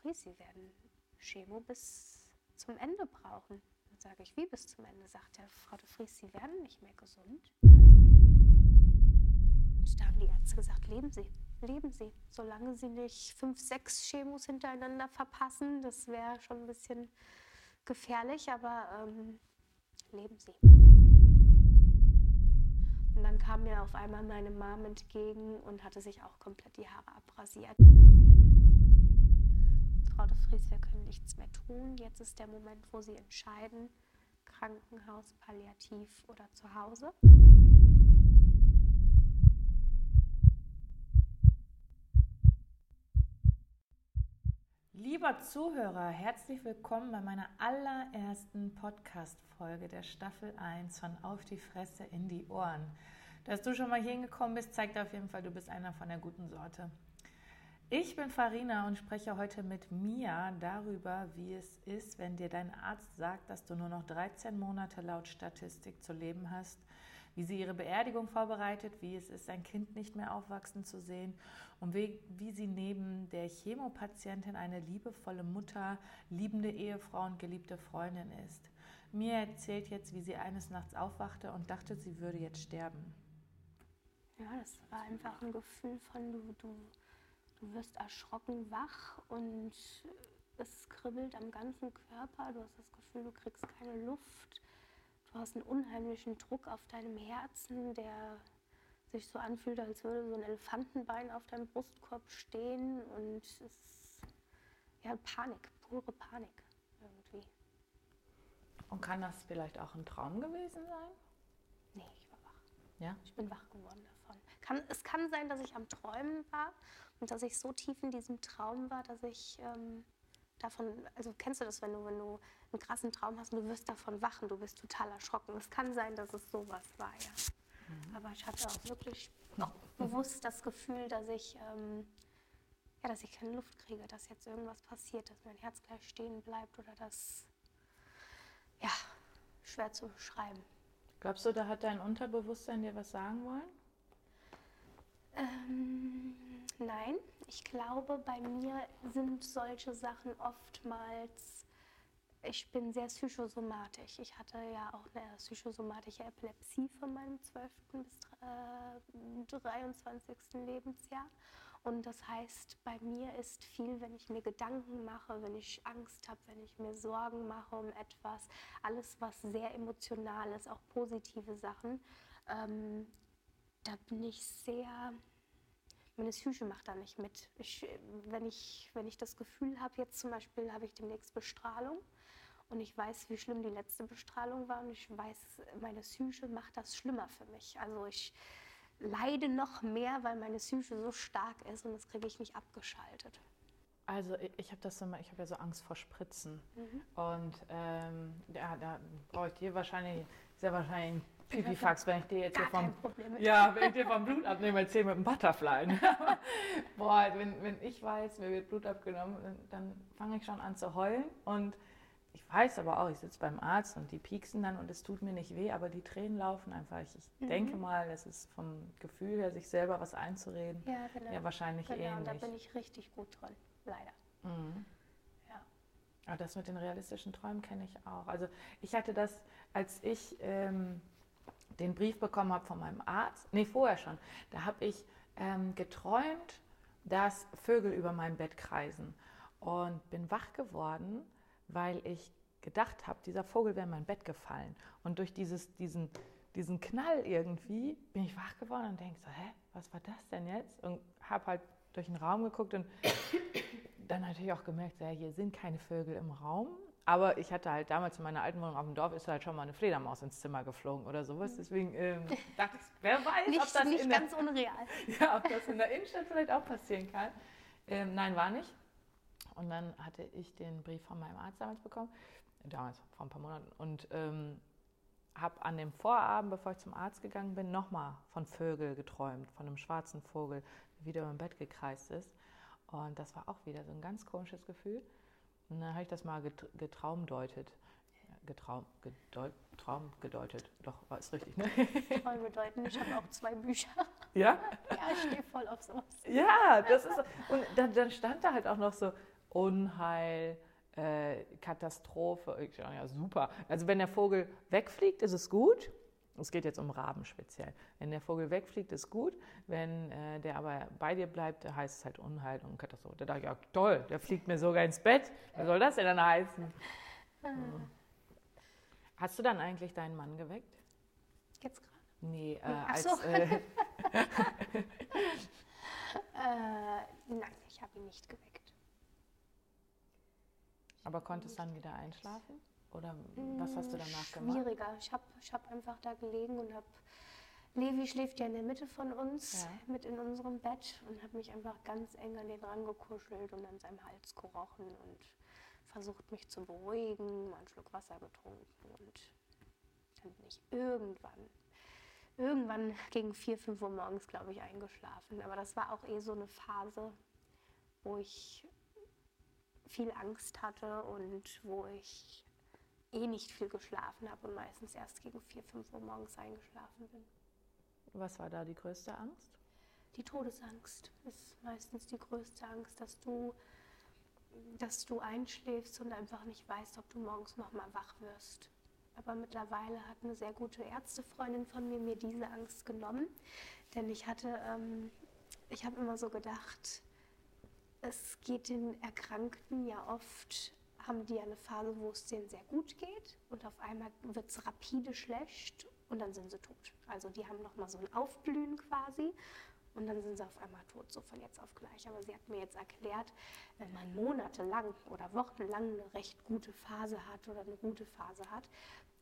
Fries, Sie werden Chemo bis zum Ende brauchen. Dann sage ich, wie bis zum Ende? Sagt er, Frau de Vries, Sie werden nicht mehr gesund. Und da haben die Ärzte gesagt, leben Sie, leben Sie. Solange Sie nicht fünf, sechs Chemos hintereinander verpassen, das wäre schon ein bisschen gefährlich, aber ähm, leben Sie. Und dann kam mir auf einmal meine Mom entgegen und hatte sich auch komplett die Haare abrasiert. Frau de Vries, wir können nichts mehr tun. Jetzt ist der Moment, wo Sie entscheiden, Krankenhaus, Palliativ oder zu Hause. Lieber Zuhörer, herzlich willkommen bei meiner allerersten Podcast-Folge der Staffel 1 von Auf die Fresse in die Ohren. Dass du schon mal hier hingekommen bist, zeigt auf jeden Fall, du bist einer von der guten Sorte. Ich bin Farina und spreche heute mit Mia darüber, wie es ist, wenn dir dein Arzt sagt, dass du nur noch 13 Monate laut Statistik zu leben hast, wie sie ihre Beerdigung vorbereitet, wie es ist, sein Kind nicht mehr aufwachsen zu sehen und wie, wie sie neben der Chemopatientin eine liebevolle Mutter, liebende Ehefrau und geliebte Freundin ist. Mia erzählt jetzt, wie sie eines Nachts aufwachte und dachte, sie würde jetzt sterben. Ja, das war einfach ein Gefühl von, du, du, du wirst erschrocken wach und es kribbelt am ganzen Körper. Du hast das Gefühl, du kriegst keine Luft. Du hast einen unheimlichen Druck auf deinem Herzen, der sich so anfühlt, als würde so ein Elefantenbein auf deinem Brustkorb stehen und es ist ja Panik, pure Panik irgendwie. Und kann das vielleicht auch ein Traum gewesen sein? Nee, ich war wach. Ja? Ich bin wach geworden davon. Kann, es kann sein, dass ich am Träumen war und dass ich so tief in diesem Traum war, dass ich ähm, davon, also kennst du das, wenn du, wenn du einen krassen Traum hast und du wirst davon wachen, du bist total erschrocken. Es kann sein, dass es sowas war, ja. Mhm. Aber ich hatte auch wirklich auch bewusst das Gefühl, dass ich, ähm, ja, dass ich keine Luft kriege, dass jetzt irgendwas passiert, dass mein Herz gleich stehen bleibt oder das, ja, schwer zu beschreiben. Glaubst du, da hat dein Unterbewusstsein dir was sagen wollen? Ähm, nein, ich glaube, bei mir sind solche Sachen oftmals, ich bin sehr psychosomatisch. Ich hatte ja auch eine psychosomatische Epilepsie von meinem 12. bis äh, 23. Lebensjahr. Und das heißt, bei mir ist viel, wenn ich mir Gedanken mache, wenn ich Angst habe, wenn ich mir Sorgen mache um etwas, alles, was sehr emotional ist, auch positive Sachen, ähm, da bin ich sehr, meine Psyche macht da nicht mit. Ich, wenn, ich, wenn ich das Gefühl habe, jetzt zum Beispiel habe ich demnächst Bestrahlung und ich weiß, wie schlimm die letzte Bestrahlung war und ich weiß, meine Psyche macht das schlimmer für mich. Also ich leide noch mehr, weil meine Psyche so stark ist und das kriege ich nicht abgeschaltet. Also ich, habe das immer, ich habe ja so Angst vor Spritzen. Mhm. Und ähm, ja, da brauche ich dir wahrscheinlich, sehr wahrscheinlich Pipifax, wenn ich dir jetzt hier vom, ja, wenn ich dir vom Blut abnehme, erzähl mit dem Butterfly. Boah, wenn, wenn ich weiß, mir wird Blut abgenommen, dann fange ich schon an zu heulen und ich weiß aber auch, ich sitze beim Arzt und die pieksen dann und es tut mir nicht weh, aber die Tränen laufen einfach. Ich, mhm. denke mal, es ist vom Gefühl her, sich selber was einzureden, ja, genau. ja wahrscheinlich genau, ähnlich. da bin ich richtig gut drin, leider. Mhm. Ja. Aber das mit den realistischen Träumen kenne ich auch. Also ich hatte das, als ich ähm, den Brief bekommen habe von meinem Arzt, nee, vorher schon, da habe ich ähm, geträumt, dass Vögel über mein Bett kreisen und bin wach geworden, weil ich gedacht habe, dieser Vogel wäre in mein Bett gefallen. Und durch dieses, diesen, diesen Knall irgendwie bin ich wach geworden und denke so, hä, was war das denn jetzt? Und habe halt durch den Raum geguckt und dann natürlich auch gemerkt, ja, hier sind keine Vögel im Raum. Aber ich hatte halt damals in meiner alten Wohnung auf dem Dorf ist halt schon mal eine Fledermaus ins Zimmer geflogen oder sowas. Deswegen ähm, dachte ich, wer weiß, nicht, ob das nicht in ganz der, unreal. Ja, ob das in der Innenstadt vielleicht auch passieren kann. Ähm, nein, war nicht. Und dann hatte ich den Brief von meinem Arzt damals bekommen, damals vor ein paar Monaten, und ähm, habe an dem Vorabend, bevor ich zum Arzt gegangen bin, nochmal von Vögel geträumt, von einem schwarzen Vogel, der wieder im Bett gekreist ist. Und das war auch wieder so ein ganz komisches Gefühl. Und dann habe ich das mal getraumdeutet. Getraum, gedeut, Traum gedeutet. Doch, war es richtig, ne? Träume deuten. Ich habe auch zwei Bücher. Ja? Ja, ich stehe voll auf sowas. Ja, das ist. Und dann, dann stand da halt auch noch so, Unheil, äh, Katastrophe. Ich, ja, super. Also wenn der Vogel wegfliegt, ist es gut. Es geht jetzt um Raben speziell. Wenn der Vogel wegfliegt, ist gut. Wenn äh, der aber bei dir bleibt, heißt es halt Unheil und Katastrophe. Da dachte ich, ja toll, der fliegt mir sogar ins Bett. Was soll das denn dann heißen? Mhm. Hast du dann eigentlich deinen Mann geweckt? Jetzt gerade? Nee, äh, als. So. Äh, äh, nein, ich habe ihn nicht geweckt. Aber konntest dann wieder einschlafen? Oder was hast du danach gemacht? Schwieriger. Ich habe ich hab einfach da gelegen und habe. Levi schläft ja in der Mitte von uns, ja. mit in unserem Bett und habe mich einfach ganz eng an den rangekuschelt und an seinem Hals gerochen und versucht, mich zu beruhigen, mal einen Schluck Wasser getrunken und dann bin ich irgendwann, irgendwann gegen 4, 5 Uhr morgens, glaube ich, eingeschlafen. Aber das war auch eh so eine Phase, wo ich viel Angst hatte und wo ich eh nicht viel geschlafen habe und meistens erst gegen 4, 5 Uhr morgens eingeschlafen bin. Was war da die größte Angst? Die Todesangst ist meistens die größte Angst, dass du, dass du einschläfst und einfach nicht weißt, ob du morgens nochmal wach wirst. Aber mittlerweile hat eine sehr gute Ärztefreundin von mir mir diese Angst genommen, denn ich hatte, ähm, ich habe immer so gedacht, es geht den Erkrankten ja oft haben die eine Phase, wo es denen sehr gut geht und auf einmal wird es rapide schlecht und dann sind sie tot. Also die haben nochmal so ein Aufblühen quasi und dann sind sie auf einmal tot, so von jetzt auf gleich. Aber sie hat mir jetzt erklärt, wenn man monatelang oder wochenlang eine recht gute Phase hat oder eine gute Phase hat,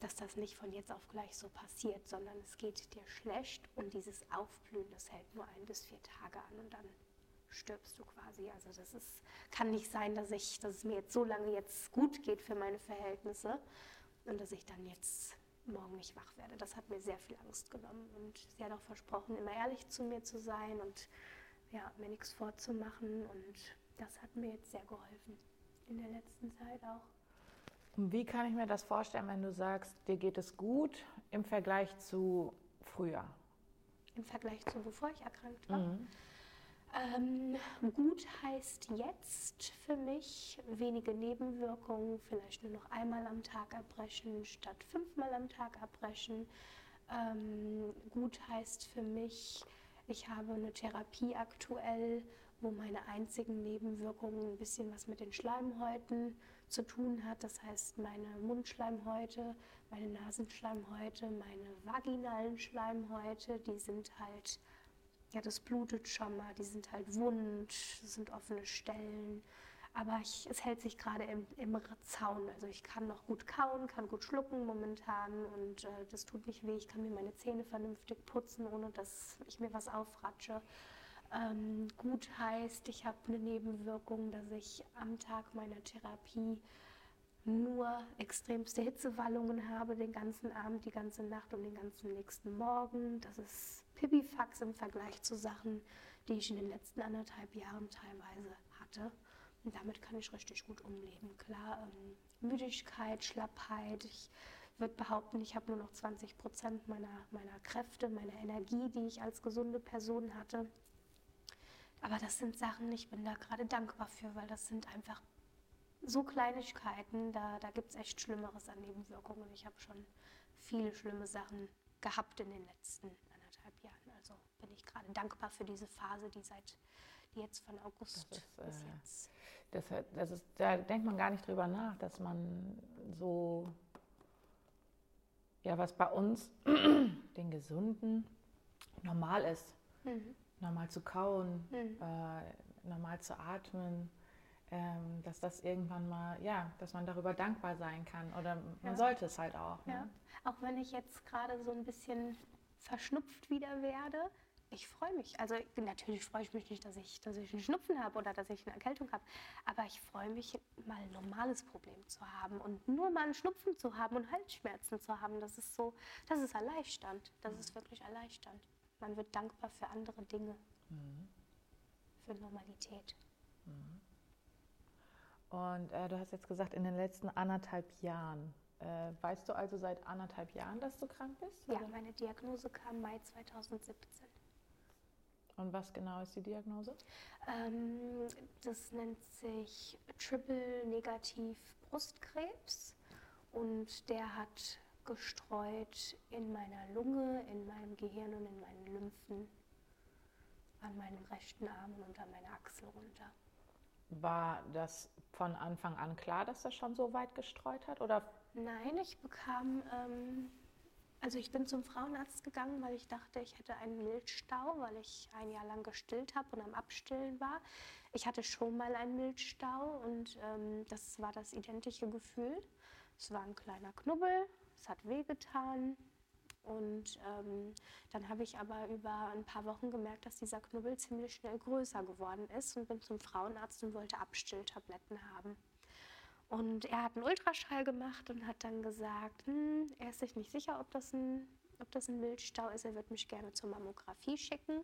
dass das nicht von jetzt auf gleich so passiert, sondern es geht dir schlecht und dieses Aufblühen, das hält nur ein bis vier Tage an und dann stirbst du quasi. Also das ist, kann nicht sein, dass, ich, dass es mir jetzt so lange jetzt gut geht für meine Verhältnisse und dass ich dann jetzt morgen nicht wach werde. Das hat mir sehr viel Angst genommen und sie hat auch versprochen, immer ehrlich zu mir zu sein und ja, mir nichts vorzumachen und das hat mir jetzt sehr geholfen in der letzten Zeit auch. Und wie kann ich mir das vorstellen, wenn du sagst, dir geht es gut im Vergleich zu früher? Im Vergleich zu bevor ich erkrankt war? Mhm. Ähm, gut heißt jetzt für mich wenige Nebenwirkungen, vielleicht nur noch einmal am Tag erbrechen statt fünfmal am Tag erbrechen. Ähm, gut heißt für mich, ich habe eine Therapie aktuell, wo meine einzigen Nebenwirkungen ein bisschen was mit den Schleimhäuten zu tun hat. Das heißt, meine Mundschleimhäute, meine Nasenschleimhäute, meine vaginalen Schleimhäute, die sind halt ja, das blutet schon mal, die sind halt wund, sind offene Stellen. Aber ich, es hält sich gerade im, im Zaun. Also ich kann noch gut kauen, kann gut schlucken momentan und äh, das tut nicht weh. Ich kann mir meine Zähne vernünftig putzen, ohne dass ich mir was aufratsche. Ähm, gut heißt, ich habe eine Nebenwirkung, dass ich am Tag meiner Therapie nur extremste Hitzewallungen habe, den ganzen Abend, die ganze Nacht und den ganzen nächsten Morgen. Das ist Pipifax im Vergleich zu Sachen, die ich in den letzten anderthalb Jahren teilweise hatte. Und damit kann ich richtig gut umleben. Klar, ähm, Müdigkeit, Schlappheit. Ich würde behaupten, ich habe nur noch 20 Prozent meiner, meiner Kräfte, meiner Energie, die ich als gesunde Person hatte. Aber das sind Sachen, ich bin da gerade dankbar für, weil das sind einfach so Kleinigkeiten, da, da gibt es echt Schlimmeres an Nebenwirkungen. Ich habe schon viele schlimme Sachen gehabt in den letzten Jahren. Bin ich gerade dankbar für diese Phase, die seit die jetzt von August ist, bis äh, jetzt. Das, das ist, da denkt man gar nicht drüber nach, dass man so, ja, was bei uns, den Gesunden, normal ist. Mhm. Normal zu kauen, mhm. äh, normal zu atmen, ähm, dass das irgendwann mal, ja, dass man darüber dankbar sein kann oder man ja. sollte es halt auch. Ne? Ja. Auch wenn ich jetzt gerade so ein bisschen verschnupft wieder werde, ich freue mich. Also natürlich freue ich mich nicht, dass ich, dass ich einen Schnupfen habe oder dass ich eine Erkältung habe, aber ich freue mich, mal ein normales Problem zu haben und nur mal einen Schnupfen zu haben und Halsschmerzen zu haben. Das ist so, das ist Erleichternd. Das ist wirklich erleichternd. Man wird dankbar für andere Dinge, mhm. für Normalität. Mhm. Und äh, du hast jetzt gesagt, in den letzten anderthalb Jahren. Äh, weißt du also seit anderthalb Jahren, dass du krank bist? Ja, oder? meine Diagnose kam Mai 2017. Und was genau ist die Diagnose? Ähm, das nennt sich Triple Negativ Brustkrebs und der hat gestreut in meiner Lunge, in meinem Gehirn und in meinen Lymphen, an meinem rechten Arm und unter meiner Achsel runter. War das von Anfang an klar, dass das schon so weit gestreut hat? Oder? Nein, ich bekam ähm, also ich bin zum Frauenarzt gegangen, weil ich dachte, ich hätte einen Milchstau, weil ich ein Jahr lang gestillt habe und am Abstillen war. Ich hatte schon mal einen Milchstau und ähm, das war das identische Gefühl. Es war ein kleiner Knubbel, es hat wehgetan. Und ähm, dann habe ich aber über ein paar Wochen gemerkt, dass dieser Knubbel ziemlich schnell größer geworden ist und bin zum Frauenarzt und wollte Abstilltabletten haben. Und er hat einen Ultraschall gemacht und hat dann gesagt, hm, er ist sich nicht sicher, ob das, ein, ob das ein Milchstau ist. Er wird mich gerne zur Mammographie schicken.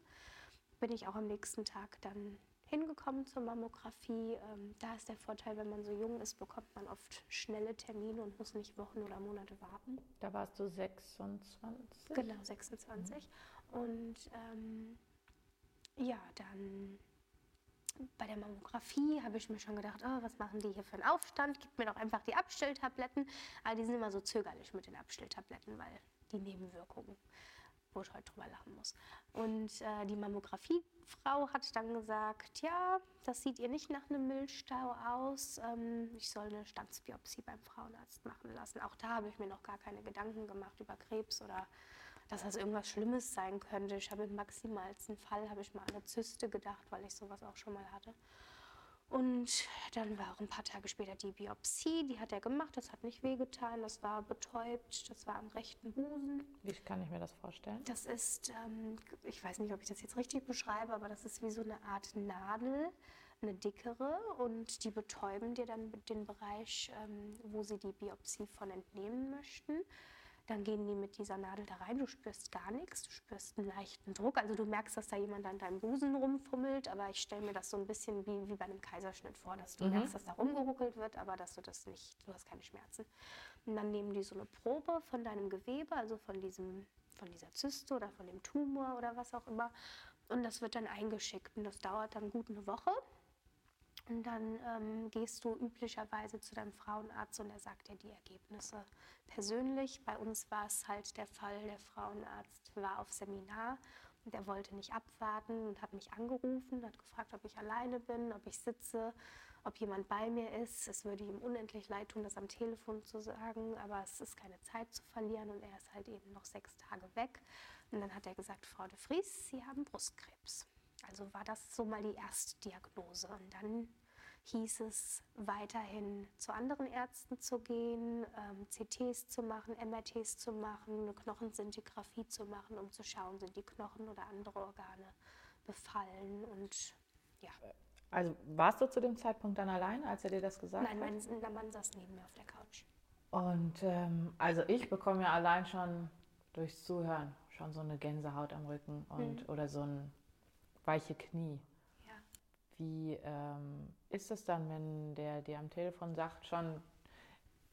Bin ich auch am nächsten Tag dann hingekommen zur Mammographie. Ähm, da ist der Vorteil, wenn man so jung ist, bekommt man oft schnelle Termine und muss nicht Wochen oder Monate warten. Da warst du 26? Genau, 26. Mhm. Und ähm, ja, dann bei der Mammographie habe ich mir schon gedacht, oh, was machen die hier für einen Aufstand? Gib mir doch einfach die Abstilltabletten. Aber die sind immer so zögerlich mit den Abstilltabletten, weil die Nebenwirkungen, wo ich heute drüber lachen muss. Und äh, die Mammografiefrau hat dann gesagt, ja, das sieht ihr nicht nach einem Milchstau aus. Ähm, ich soll eine Stanzbiopsie beim Frauenarzt machen lassen. Auch da habe ich mir noch gar keine Gedanken gemacht über Krebs oder dass das irgendwas Schlimmes sein könnte. Ich habe im maximalsten Fall, habe ich mal an eine Zyste gedacht, weil ich sowas auch schon mal hatte. Und dann war auch ein paar Tage später die Biopsie, die hat er gemacht, das hat nicht wehgetan, das war betäubt, das war am rechten Busen. Wie kann ich mir das vorstellen? Das ist, ähm, ich weiß nicht, ob ich das jetzt richtig beschreibe, aber das ist wie so eine Art Nadel, eine dickere und die betäuben dir dann den Bereich, ähm, wo sie die Biopsie von entnehmen möchten. Dann gehen die mit dieser Nadel da rein, du spürst gar nichts, du spürst einen leichten Druck. Also du merkst, dass da jemand an deinem Busen rumfummelt, aber ich stelle mir das so ein bisschen wie, wie bei einem Kaiserschnitt vor, dass du mhm. merkst, dass da rumgeruckelt wird, aber dass du das nicht, du hast keine Schmerzen. Und dann nehmen die so eine Probe von deinem Gewebe, also von diesem von dieser Zyste oder von dem Tumor oder was auch immer. Und das wird dann eingeschickt und das dauert dann gut eine Woche. Und dann ähm, gehst du üblicherweise zu deinem Frauenarzt und er sagt dir die Ergebnisse persönlich. Bei uns war es halt der Fall, der Frauenarzt war auf Seminar und er wollte nicht abwarten und hat mich angerufen, hat gefragt, ob ich alleine bin, ob ich sitze, ob jemand bei mir ist. Es würde ihm unendlich leid tun, das am Telefon zu sagen, aber es ist keine Zeit zu verlieren und er ist halt eben noch sechs Tage weg. Und dann hat er gesagt, Frau de Vries, Sie haben Brustkrebs. Also war das so mal die Erstdiagnose. Und dann hieß es weiterhin zu anderen Ärzten zu gehen, ähm, CTs zu machen, MRTs zu machen, eine Knochensintigraphie zu machen, um zu schauen, sind die Knochen oder andere Organe befallen. Und ja. Also warst du zu dem Zeitpunkt dann allein, als er dir das gesagt Nein, hat? Nein, mein Mann saß neben mir auf der Couch. Und ähm, also ich bekomme ja allein schon durchs Zuhören schon so eine Gänsehaut am Rücken und mhm. oder so ein weiche Knie. Ja. Wie ähm, ist es dann, wenn der dir am Telefon sagt, schon,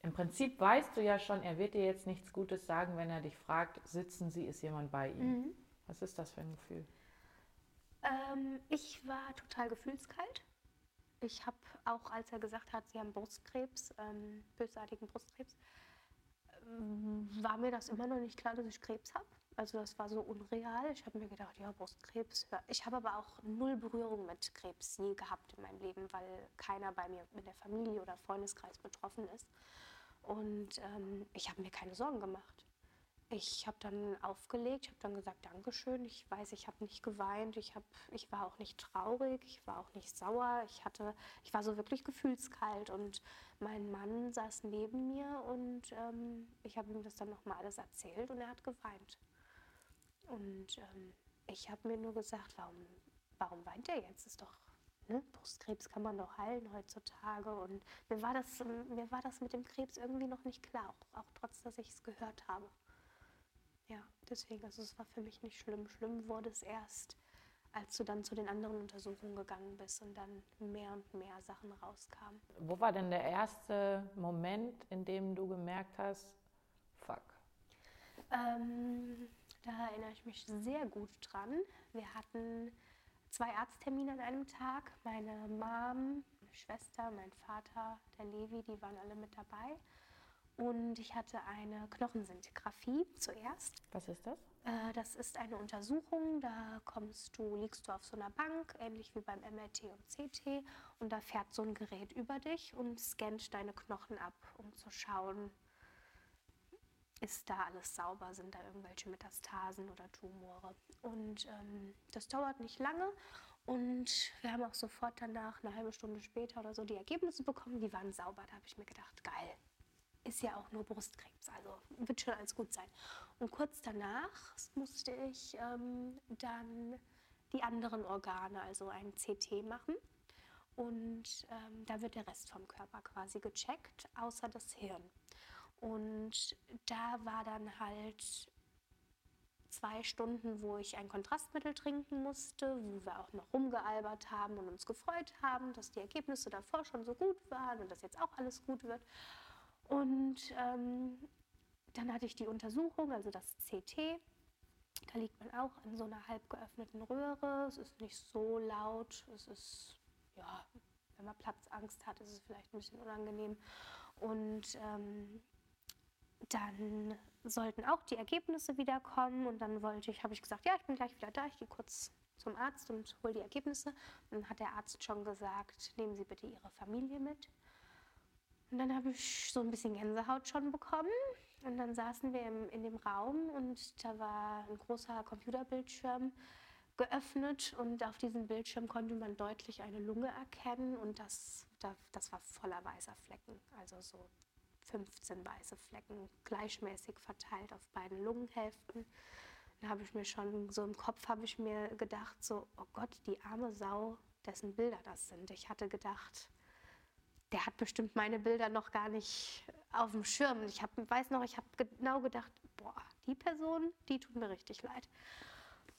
im Prinzip weißt du ja schon, er wird dir jetzt nichts Gutes sagen, wenn er dich fragt, sitzen Sie, ist jemand bei ihm? Mhm. Was ist das für ein Gefühl? Ähm, ich war total gefühlskalt. Ich habe auch, als er gesagt hat, Sie haben Brustkrebs, ähm, bösartigen Brustkrebs, ähm, war mir das immer noch nicht klar, dass ich Krebs habe. Also das war so unreal. Ich habe mir gedacht, ja, Brustkrebs. Ich habe aber auch null Berührung mit Krebs je gehabt in meinem Leben, weil keiner bei mir in der Familie oder Freundeskreis betroffen ist. Und ähm, ich habe mir keine Sorgen gemacht. Ich habe dann aufgelegt, ich habe dann gesagt, Dankeschön. Ich weiß, ich habe nicht geweint, ich, hab, ich war auch nicht traurig, ich war auch nicht sauer. Ich, hatte, ich war so wirklich gefühlskalt und mein Mann saß neben mir und ähm, ich habe ihm das dann nochmal alles erzählt und er hat geweint. Und ähm, ich habe mir nur gesagt, warum, warum weint er jetzt? Ist doch, ne? Brustkrebs kann man doch heilen heutzutage. Und mir war das, mir war das mit dem Krebs irgendwie noch nicht klar, auch, auch trotz, dass ich es gehört habe. Ja, deswegen, also es war für mich nicht schlimm. Schlimm wurde es erst, als du dann zu den anderen Untersuchungen gegangen bist und dann mehr und mehr Sachen rauskamen. Wo war denn der erste Moment, in dem du gemerkt hast, fuck? Ähm, da erinnere ich mich sehr gut dran. Wir hatten zwei Arzttermine an einem Tag. Meine Mom, meine Schwester, mein Vater, der Levi, die waren alle mit dabei. Und ich hatte eine Knochensintigraphie zuerst. Was ist das? Äh, das ist eine Untersuchung, da kommst du, liegst du auf so einer Bank, ähnlich wie beim MRT und CT, und da fährt so ein Gerät über dich und scannt deine Knochen ab, um zu schauen, ist da alles sauber, sind da irgendwelche Metastasen oder Tumore. Und ähm, das dauert nicht lange und wir haben auch sofort danach, eine halbe Stunde später oder so, die Ergebnisse bekommen, die waren sauber. Da habe ich mir gedacht, geil, ist ja auch nur Brustkrebs, also wird schon alles gut sein. Und kurz danach musste ich ähm, dann die anderen Organe, also ein CT machen. Und ähm, da wird der Rest vom Körper quasi gecheckt, außer das Hirn. Und da war dann halt zwei Stunden, wo ich ein Kontrastmittel trinken musste, wo wir auch noch rumgealbert haben und uns gefreut haben, dass die Ergebnisse davor schon so gut waren und dass jetzt auch alles gut wird. Und ähm, dann hatte ich die Untersuchung, also das CT. Da liegt man auch in so einer halb geöffneten Röhre. Es ist nicht so laut. Es ist, ja, wenn man Platzangst hat, ist es vielleicht ein bisschen unangenehm. Und ähm, dann sollten auch die Ergebnisse wiederkommen. Und dann wollte ich, habe ich gesagt, ja, ich bin gleich wieder da. Ich gehe kurz zum Arzt und hole die Ergebnisse. Und dann hat der Arzt schon gesagt, nehmen Sie bitte Ihre Familie mit. Und dann habe ich so ein bisschen Gänsehaut schon bekommen. Und dann saßen wir im, in dem Raum und da war ein großer Computerbildschirm geöffnet und auf diesem Bildschirm konnte man deutlich eine Lunge erkennen und das, das, das war voller weißer Flecken, also so 15 weiße Flecken, gleichmäßig verteilt auf beiden Lungenhälften. Da habe ich mir schon so im Kopf habe ich mir gedacht, so, oh Gott, die arme Sau, dessen Bilder das sind. Ich hatte gedacht, der hat bestimmt meine Bilder noch gar nicht auf dem Schirm. Ich hab, weiß noch, ich habe genau gedacht, boah, die Person, die tut mir richtig leid.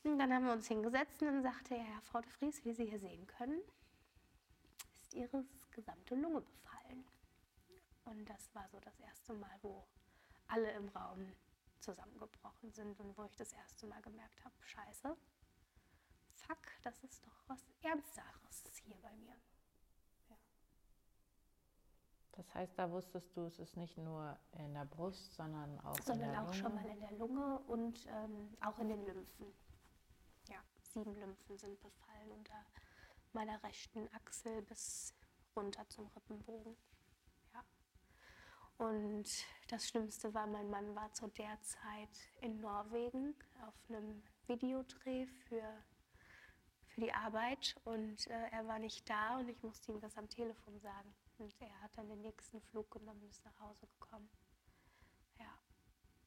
Und dann haben wir uns hingesetzt und dann sagte er, ja, Frau de Vries, wie Sie hier sehen können, ist Ihre gesamte Lunge befallen. Und das war so das erste Mal, wo alle im Raum zusammengebrochen sind und wo ich das erste Mal gemerkt habe, scheiße, fuck, das ist doch was Ernsteres hier bei mir. Das heißt, da wusstest du, es ist nicht nur in der Brust, sondern auch sondern in der auch Lunge. schon mal in der Lunge und ähm, auch in den Lymphen. Ja, sieben Lymphen sind befallen unter meiner rechten Achsel bis runter zum Rippenbogen. Und das Schlimmste war, mein Mann war zu der Zeit in Norwegen auf einem Videodreh für, für die Arbeit und äh, er war nicht da und ich musste ihm das am Telefon sagen. Und er hat dann den nächsten Flug genommen und ist nach Hause gekommen. Ja,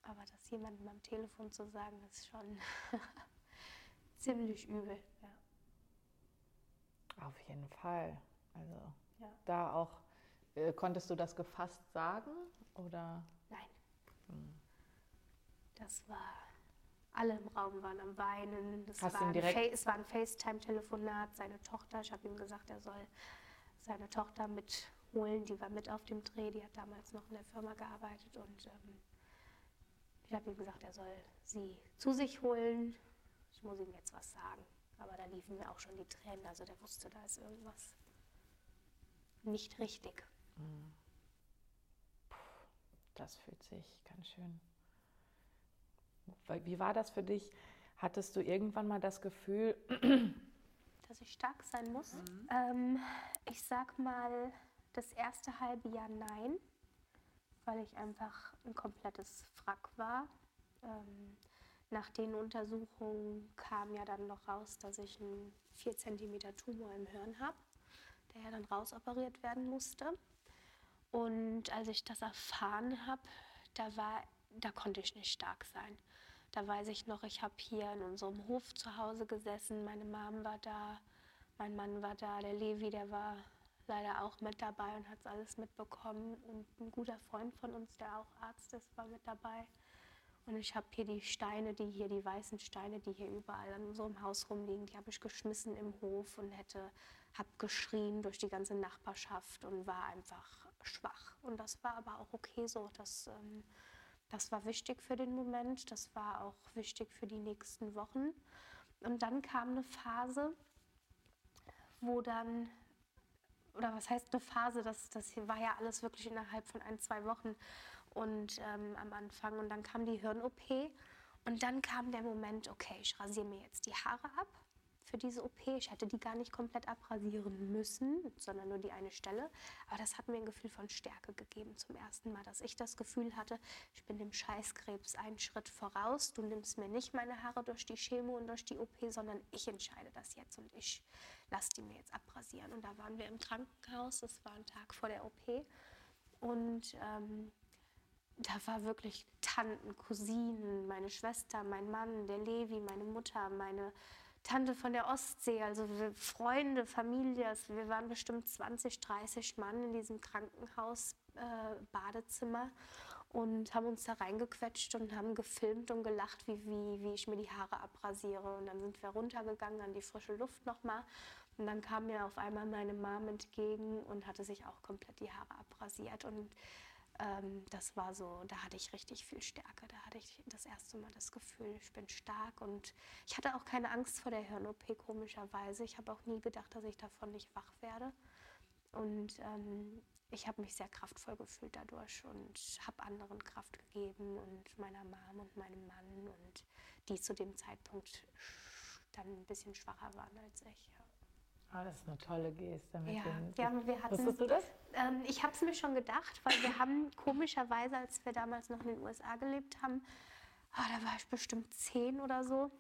aber das jemandem am Telefon zu sagen, ist schon ziemlich übel. Ja. Auf jeden Fall. Also Ja. da auch, äh, konntest du das gefasst sagen? Oder? Nein. Das war, alle im Raum waren am Weinen. Das Hast war direkt- es war ein FaceTime-Telefonat. Seine Tochter, ich habe ihm gesagt, er soll seine Tochter mitholen. Die war mit auf dem Dreh. Die hat damals noch in der Firma gearbeitet. Und ähm, ich habe ihm gesagt, er soll sie zu sich holen. Ich muss ihm jetzt was sagen. Aber da liefen mir auch schon die Tränen. Also der wusste, da ist irgendwas nicht richtig. Das fühlt sich ganz schön. Wie war das für dich? Hattest du irgendwann mal das Gefühl, dass ich stark sein muss. Ähm, ich sag mal, das erste halbe Jahr nein, weil ich einfach ein komplettes Wrack war. Ähm, nach den Untersuchungen kam ja dann noch raus, dass ich einen 4 cm Tumor im Hirn habe, der ja dann rausoperiert werden musste. Und als ich das erfahren habe, da, war, da konnte ich nicht stark sein. Da weiß ich noch, ich habe hier in unserem Hof zu Hause gesessen, meine Mom war da, mein Mann war da, der Levi, der war leider auch mit dabei und hat es alles mitbekommen. Und ein guter Freund von uns, der auch Arzt ist, war mit dabei. Und ich habe hier die Steine, die hier, die weißen Steine, die hier überall an unserem Haus rumliegen, die habe ich geschmissen im Hof und hätte, habe geschrien durch die ganze Nachbarschaft und war einfach schwach. Und das war aber auch okay so. Das, ähm, das war wichtig für den Moment, das war auch wichtig für die nächsten Wochen. Und dann kam eine Phase, wo dann, oder was heißt eine Phase, das, das war ja alles wirklich innerhalb von ein, zwei Wochen und ähm, am Anfang. Und dann kam die Hirn-OP und dann kam der Moment, okay, ich rasiere mir jetzt die Haare ab für diese OP. Ich hätte die gar nicht komplett abrasieren müssen, sondern nur die eine Stelle. Aber das hat mir ein Gefühl von Stärke gegeben zum ersten Mal, dass ich das Gefühl hatte, ich bin dem Scheißkrebs einen Schritt voraus. Du nimmst mir nicht meine Haare durch die Chemo und durch die OP, sondern ich entscheide das jetzt und ich lasse die mir jetzt abrasieren. Und da waren wir im Krankenhaus, das war ein Tag vor der OP. Und ähm, da war wirklich Tanten, Cousinen, meine Schwester, mein Mann, der Levi, meine Mutter, meine Tante von der Ostsee, also Freunde, Familie. Wir waren bestimmt 20, 30 Mann in diesem Krankenhaus, äh, Badezimmer und haben uns da reingequetscht und haben gefilmt und gelacht, wie, wie, wie ich mir die Haare abrasiere. Und dann sind wir runtergegangen an die frische Luft nochmal. Und dann kam mir auf einmal meine Mom entgegen und hatte sich auch komplett die Haare abrasiert. Und ähm, das war so, da hatte ich richtig viel Stärke. Da hatte ich das erste Mal das Gefühl, ich bin stark und ich hatte auch keine Angst vor der Hirn-OP, komischerweise. Ich habe auch nie gedacht, dass ich davon nicht wach werde. Und ähm, ich habe mich sehr kraftvoll gefühlt dadurch und habe anderen Kraft gegeben und meiner Mom und meinem Mann und die zu dem Zeitpunkt dann ein bisschen schwacher waren als ich. Ja. Ah, das ist eine tolle Geste. Mit ja, den, ja, wir hatten, Wusstest du das? Ähm, ich habe es mir schon gedacht, weil wir haben komischerweise, als wir damals noch in den USA gelebt haben, oh, da war ich bestimmt zehn oder so.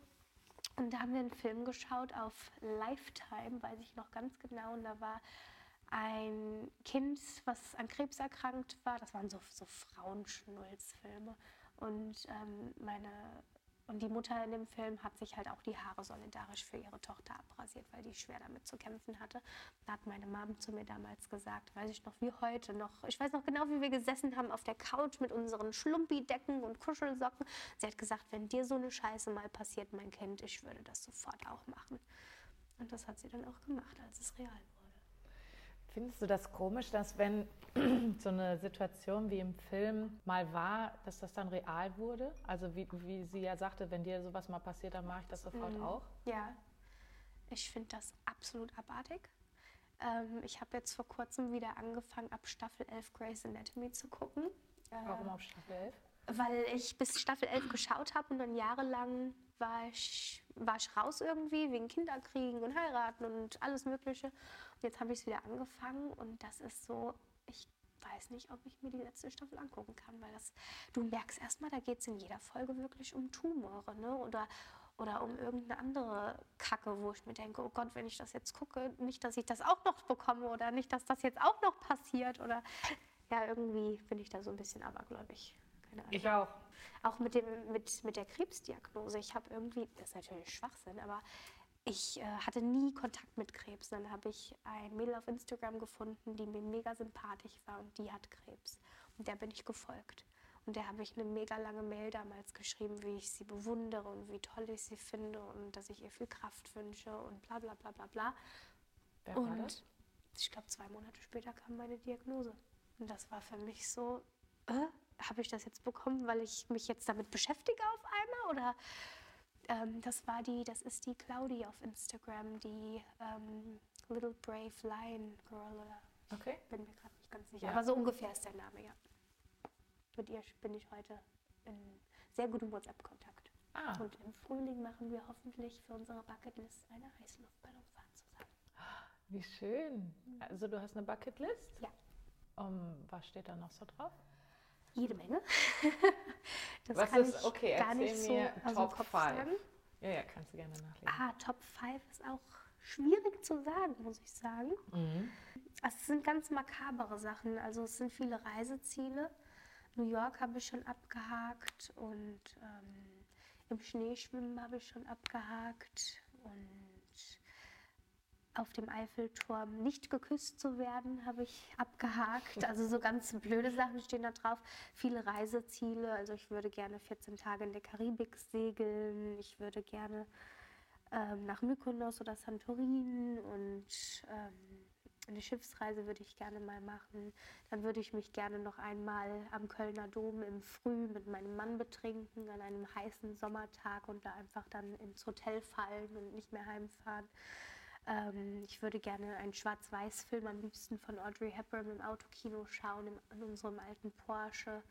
Und da haben wir einen Film geschaut auf Lifetime, weiß ich noch ganz genau. Und da war ein Kind, was an Krebs erkrankt war. Das waren so, so Frauenschnulzfilme. Und ähm, meine und die Mutter in dem Film hat sich halt auch die Haare solidarisch für ihre Tochter abrasiert, weil die schwer damit zu kämpfen hatte. Da hat meine Mom zu mir damals gesagt, weiß ich noch wie heute noch, ich weiß noch genau, wie wir gesessen haben auf der Couch mit unseren Schlumpi-Decken und Kuschelsocken. Sie hat gesagt, wenn dir so eine Scheiße mal passiert, mein Kind, ich würde das sofort auch machen. Und das hat sie dann auch gemacht, als es real wurde. Findest du das komisch, dass wenn so eine Situation wie im Film mal war, dass das dann real wurde? Also wie, wie sie ja sagte, wenn dir sowas mal passiert, dann mache ich das sofort mhm. auch? Ja, ich finde das absolut abartig. Ähm, ich habe jetzt vor kurzem wieder angefangen, ab Staffel 11 Grey's Anatomy zu gucken. Warum ab Staffel 11? Weil ich bis Staffel 11 geschaut habe und dann jahrelang war ich, war ich raus irgendwie wegen Kinderkriegen und heiraten und alles Mögliche. Jetzt habe ich es wieder angefangen und das ist so, ich weiß nicht, ob ich mir die letzte Staffel angucken kann, weil das, du merkst erstmal, da geht es in jeder Folge wirklich um Tumore, ne? Oder, oder um irgendeine andere Kacke, wo ich mir denke, oh Gott, wenn ich das jetzt gucke, nicht, dass ich das auch noch bekomme oder nicht, dass das jetzt auch noch passiert oder ja, irgendwie bin ich da so ein bisschen abergläubig. Keine Ahnung. Ich auch. Auch mit, dem, mit, mit der Krebsdiagnose. Ich habe irgendwie, das ist natürlich Schwachsinn, aber ich äh, hatte nie Kontakt mit Krebs. Dann habe ich ein Mädel auf Instagram gefunden, die mir mega sympathisch war und die hat Krebs. Und der bin ich gefolgt. Und der habe ich eine mega lange Mail damals geschrieben, wie ich sie bewundere und wie toll ich sie finde und dass ich ihr viel Kraft wünsche und bla bla bla bla bla. Wer und das? ich glaube, zwei Monate später kam meine Diagnose. Und das war für mich so, äh, habe ich das jetzt bekommen, weil ich mich jetzt damit beschäftige auf einmal? Oder ähm, das war die, das ist die Claudi auf Instagram, die ähm, Little Brave Lion Girl oder okay. bin mir gerade nicht ganz sicher. Ja. Aber so ungefähr ist der Name, ja. Mit ihr bin ich heute in sehr gutem WhatsApp-Kontakt. Ah. Und im Frühling machen wir hoffentlich für unsere Bucketlist eine Heißluftballonfahrt zusammen. Wie schön. Also du hast eine Bucketlist? Ja. Um, was steht da noch so drauf? Jede Menge. das Was kann ist, ich okay, gar nicht so aus Top dem Kopf 5. sagen. Ja, ja, kannst du gerne nachlesen. Ah, Top 5 ist auch schwierig zu sagen, muss ich sagen. Mhm. Es sind ganz makabere Sachen. Also es sind viele Reiseziele. New York habe ich schon abgehakt und ähm, im Schneeschwimmen habe ich schon abgehakt und auf dem Eiffelturm nicht geküsst zu werden, habe ich abgehakt. Also so ganz blöde Sachen stehen da drauf. Viele Reiseziele. Also ich würde gerne 14 Tage in der Karibik segeln. Ich würde gerne ähm, nach Mykonos oder Santorin und ähm, eine Schiffsreise würde ich gerne mal machen. Dann würde ich mich gerne noch einmal am Kölner Dom im Früh mit meinem Mann betrinken an einem heißen Sommertag und da einfach dann ins Hotel fallen und nicht mehr heimfahren. Ähm, ich würde gerne einen Schwarz-Weiß-Film am liebsten von Audrey Hepburn im Autokino schauen, im, in unserem alten Porsche.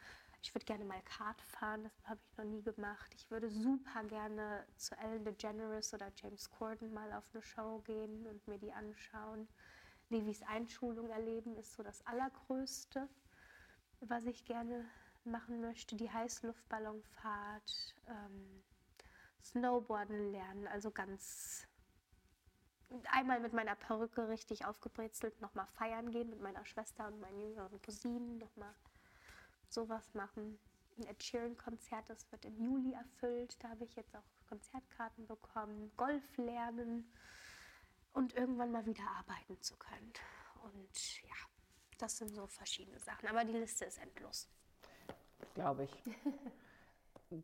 Ich würde gerne mal Kart fahren, das habe ich noch nie gemacht. Ich würde super gerne zu Ellen DeGeneres oder James Corden mal auf eine Show gehen und mir die anschauen. Levis Einschulung erleben ist so das Allergrößte, was ich gerne machen möchte. Die Heißluftballonfahrt, ähm, Snowboarden lernen, also ganz einmal mit meiner Perücke richtig aufgebrezelt nochmal feiern gehen mit meiner Schwester und meinen jüngeren Cousinen, nochmal sowas machen. Ein Ed Sheeran-Konzert, das wird im Juli erfüllt. Da habe ich jetzt auch Konzertkarten bekommen. Golf lernen und irgendwann mal wieder arbeiten zu können. Und ja, das sind so verschiedene Sachen. Aber die Liste ist endlos. Glaube ich.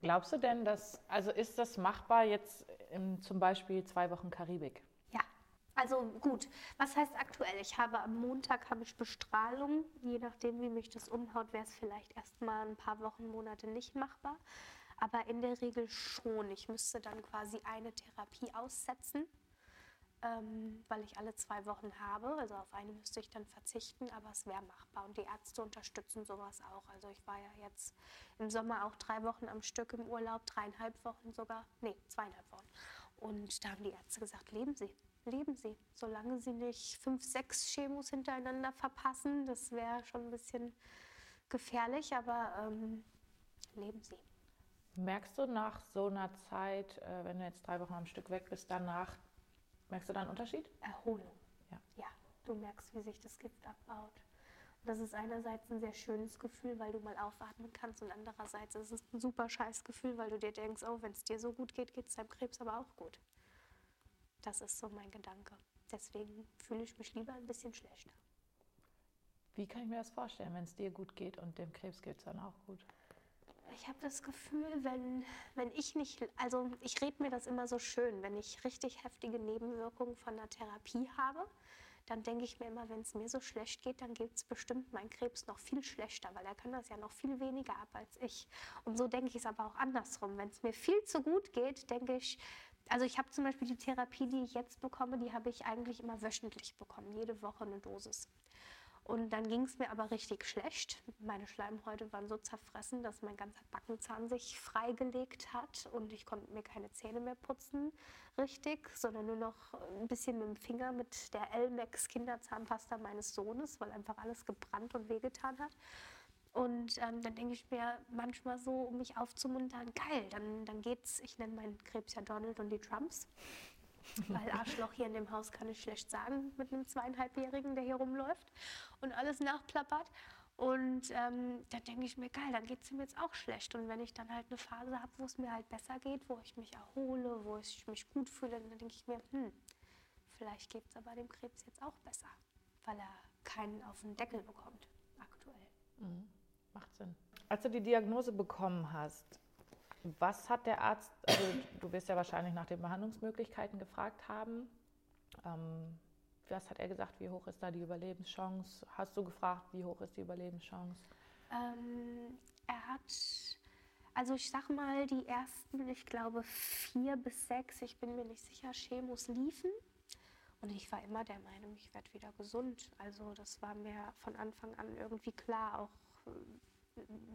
Glaubst du denn, dass, also ist das machbar jetzt im, zum Beispiel zwei Wochen Karibik? Also gut, was heißt aktuell? Ich habe am Montag habe ich Bestrahlung. Je nachdem, wie mich das umhaut, wäre es vielleicht erst mal ein paar Wochen, Monate nicht machbar. Aber in der Regel schon. Ich müsste dann quasi eine Therapie aussetzen, ähm, weil ich alle zwei Wochen habe. Also auf eine müsste ich dann verzichten, aber es wäre machbar. Und die Ärzte unterstützen sowas auch. Also ich war ja jetzt im Sommer auch drei Wochen am Stück im Urlaub, dreieinhalb Wochen sogar, nee, zweieinhalb Wochen. Und da haben die Ärzte gesagt, leben Sie leben sie. Solange sie nicht fünf, sechs Chemos hintereinander verpassen, das wäre schon ein bisschen gefährlich, aber ähm, leben sie. Merkst du nach so einer Zeit, äh, wenn du jetzt drei Wochen am Stück weg bist, danach, merkst du da einen Unterschied? Erholung. Ja. ja, du merkst, wie sich das Gift abbaut. Und das ist einerseits ein sehr schönes Gefühl, weil du mal aufatmen kannst und andererseits ist es ein super scheiß Gefühl, weil du dir denkst, oh, wenn es dir so gut geht, geht es deinem Krebs aber auch gut. Das ist so mein Gedanke. Deswegen fühle ich mich lieber ein bisschen schlechter. Wie kann ich mir das vorstellen, wenn es dir gut geht und dem Krebs geht es dann auch gut? Ich habe das Gefühl, wenn, wenn ich nicht, also ich rede mir das immer so schön, wenn ich richtig heftige Nebenwirkungen von der Therapie habe, dann denke ich mir immer, wenn es mir so schlecht geht, dann geht es bestimmt mein Krebs noch viel schlechter, weil er kann das ja noch viel weniger ab als ich. Und so denke ich es aber auch andersrum. Wenn es mir viel zu gut geht, denke ich, also ich habe zum Beispiel die Therapie, die ich jetzt bekomme, die habe ich eigentlich immer wöchentlich bekommen, jede Woche eine Dosis. Und dann ging es mir aber richtig schlecht. Meine Schleimhäute waren so zerfressen, dass mein ganzer Backenzahn sich freigelegt hat und ich konnte mir keine Zähne mehr putzen richtig, sondern nur noch ein bisschen mit dem Finger mit der Elmex Kinderzahnpasta meines Sohnes, weil einfach alles gebrannt und wehgetan hat. Und ähm, dann denke ich mir manchmal so, um mich aufzumuntern, geil, dann, dann geht's, ich nenne meinen Krebs ja Donald und die Trumps. Weil Arschloch hier in dem Haus kann ich schlecht sagen mit einem zweieinhalbjährigen, der hier rumläuft und alles nachplappert. Und ähm, dann denke ich mir, geil, dann geht es ihm jetzt auch schlecht. Und wenn ich dann halt eine Phase habe, wo es mir halt besser geht, wo ich mich erhole, wo ich mich gut fühle, dann denke ich mir, hm, vielleicht geht es aber dem Krebs jetzt auch besser, weil er keinen auf den Deckel bekommt aktuell. Mhm. Macht Sinn. Als du die Diagnose bekommen hast, was hat der Arzt, also du wirst ja wahrscheinlich nach den Behandlungsmöglichkeiten gefragt haben. Ähm, was hat er gesagt, wie hoch ist da die Überlebenschance? Hast du gefragt, wie hoch ist die Überlebenschance? Ähm, er hat, also ich sag mal, die ersten, ich glaube vier bis sechs, ich bin mir nicht sicher, Chemos liefen. Und ich war immer der Meinung, ich werde wieder gesund. Also das war mir von Anfang an irgendwie klar, auch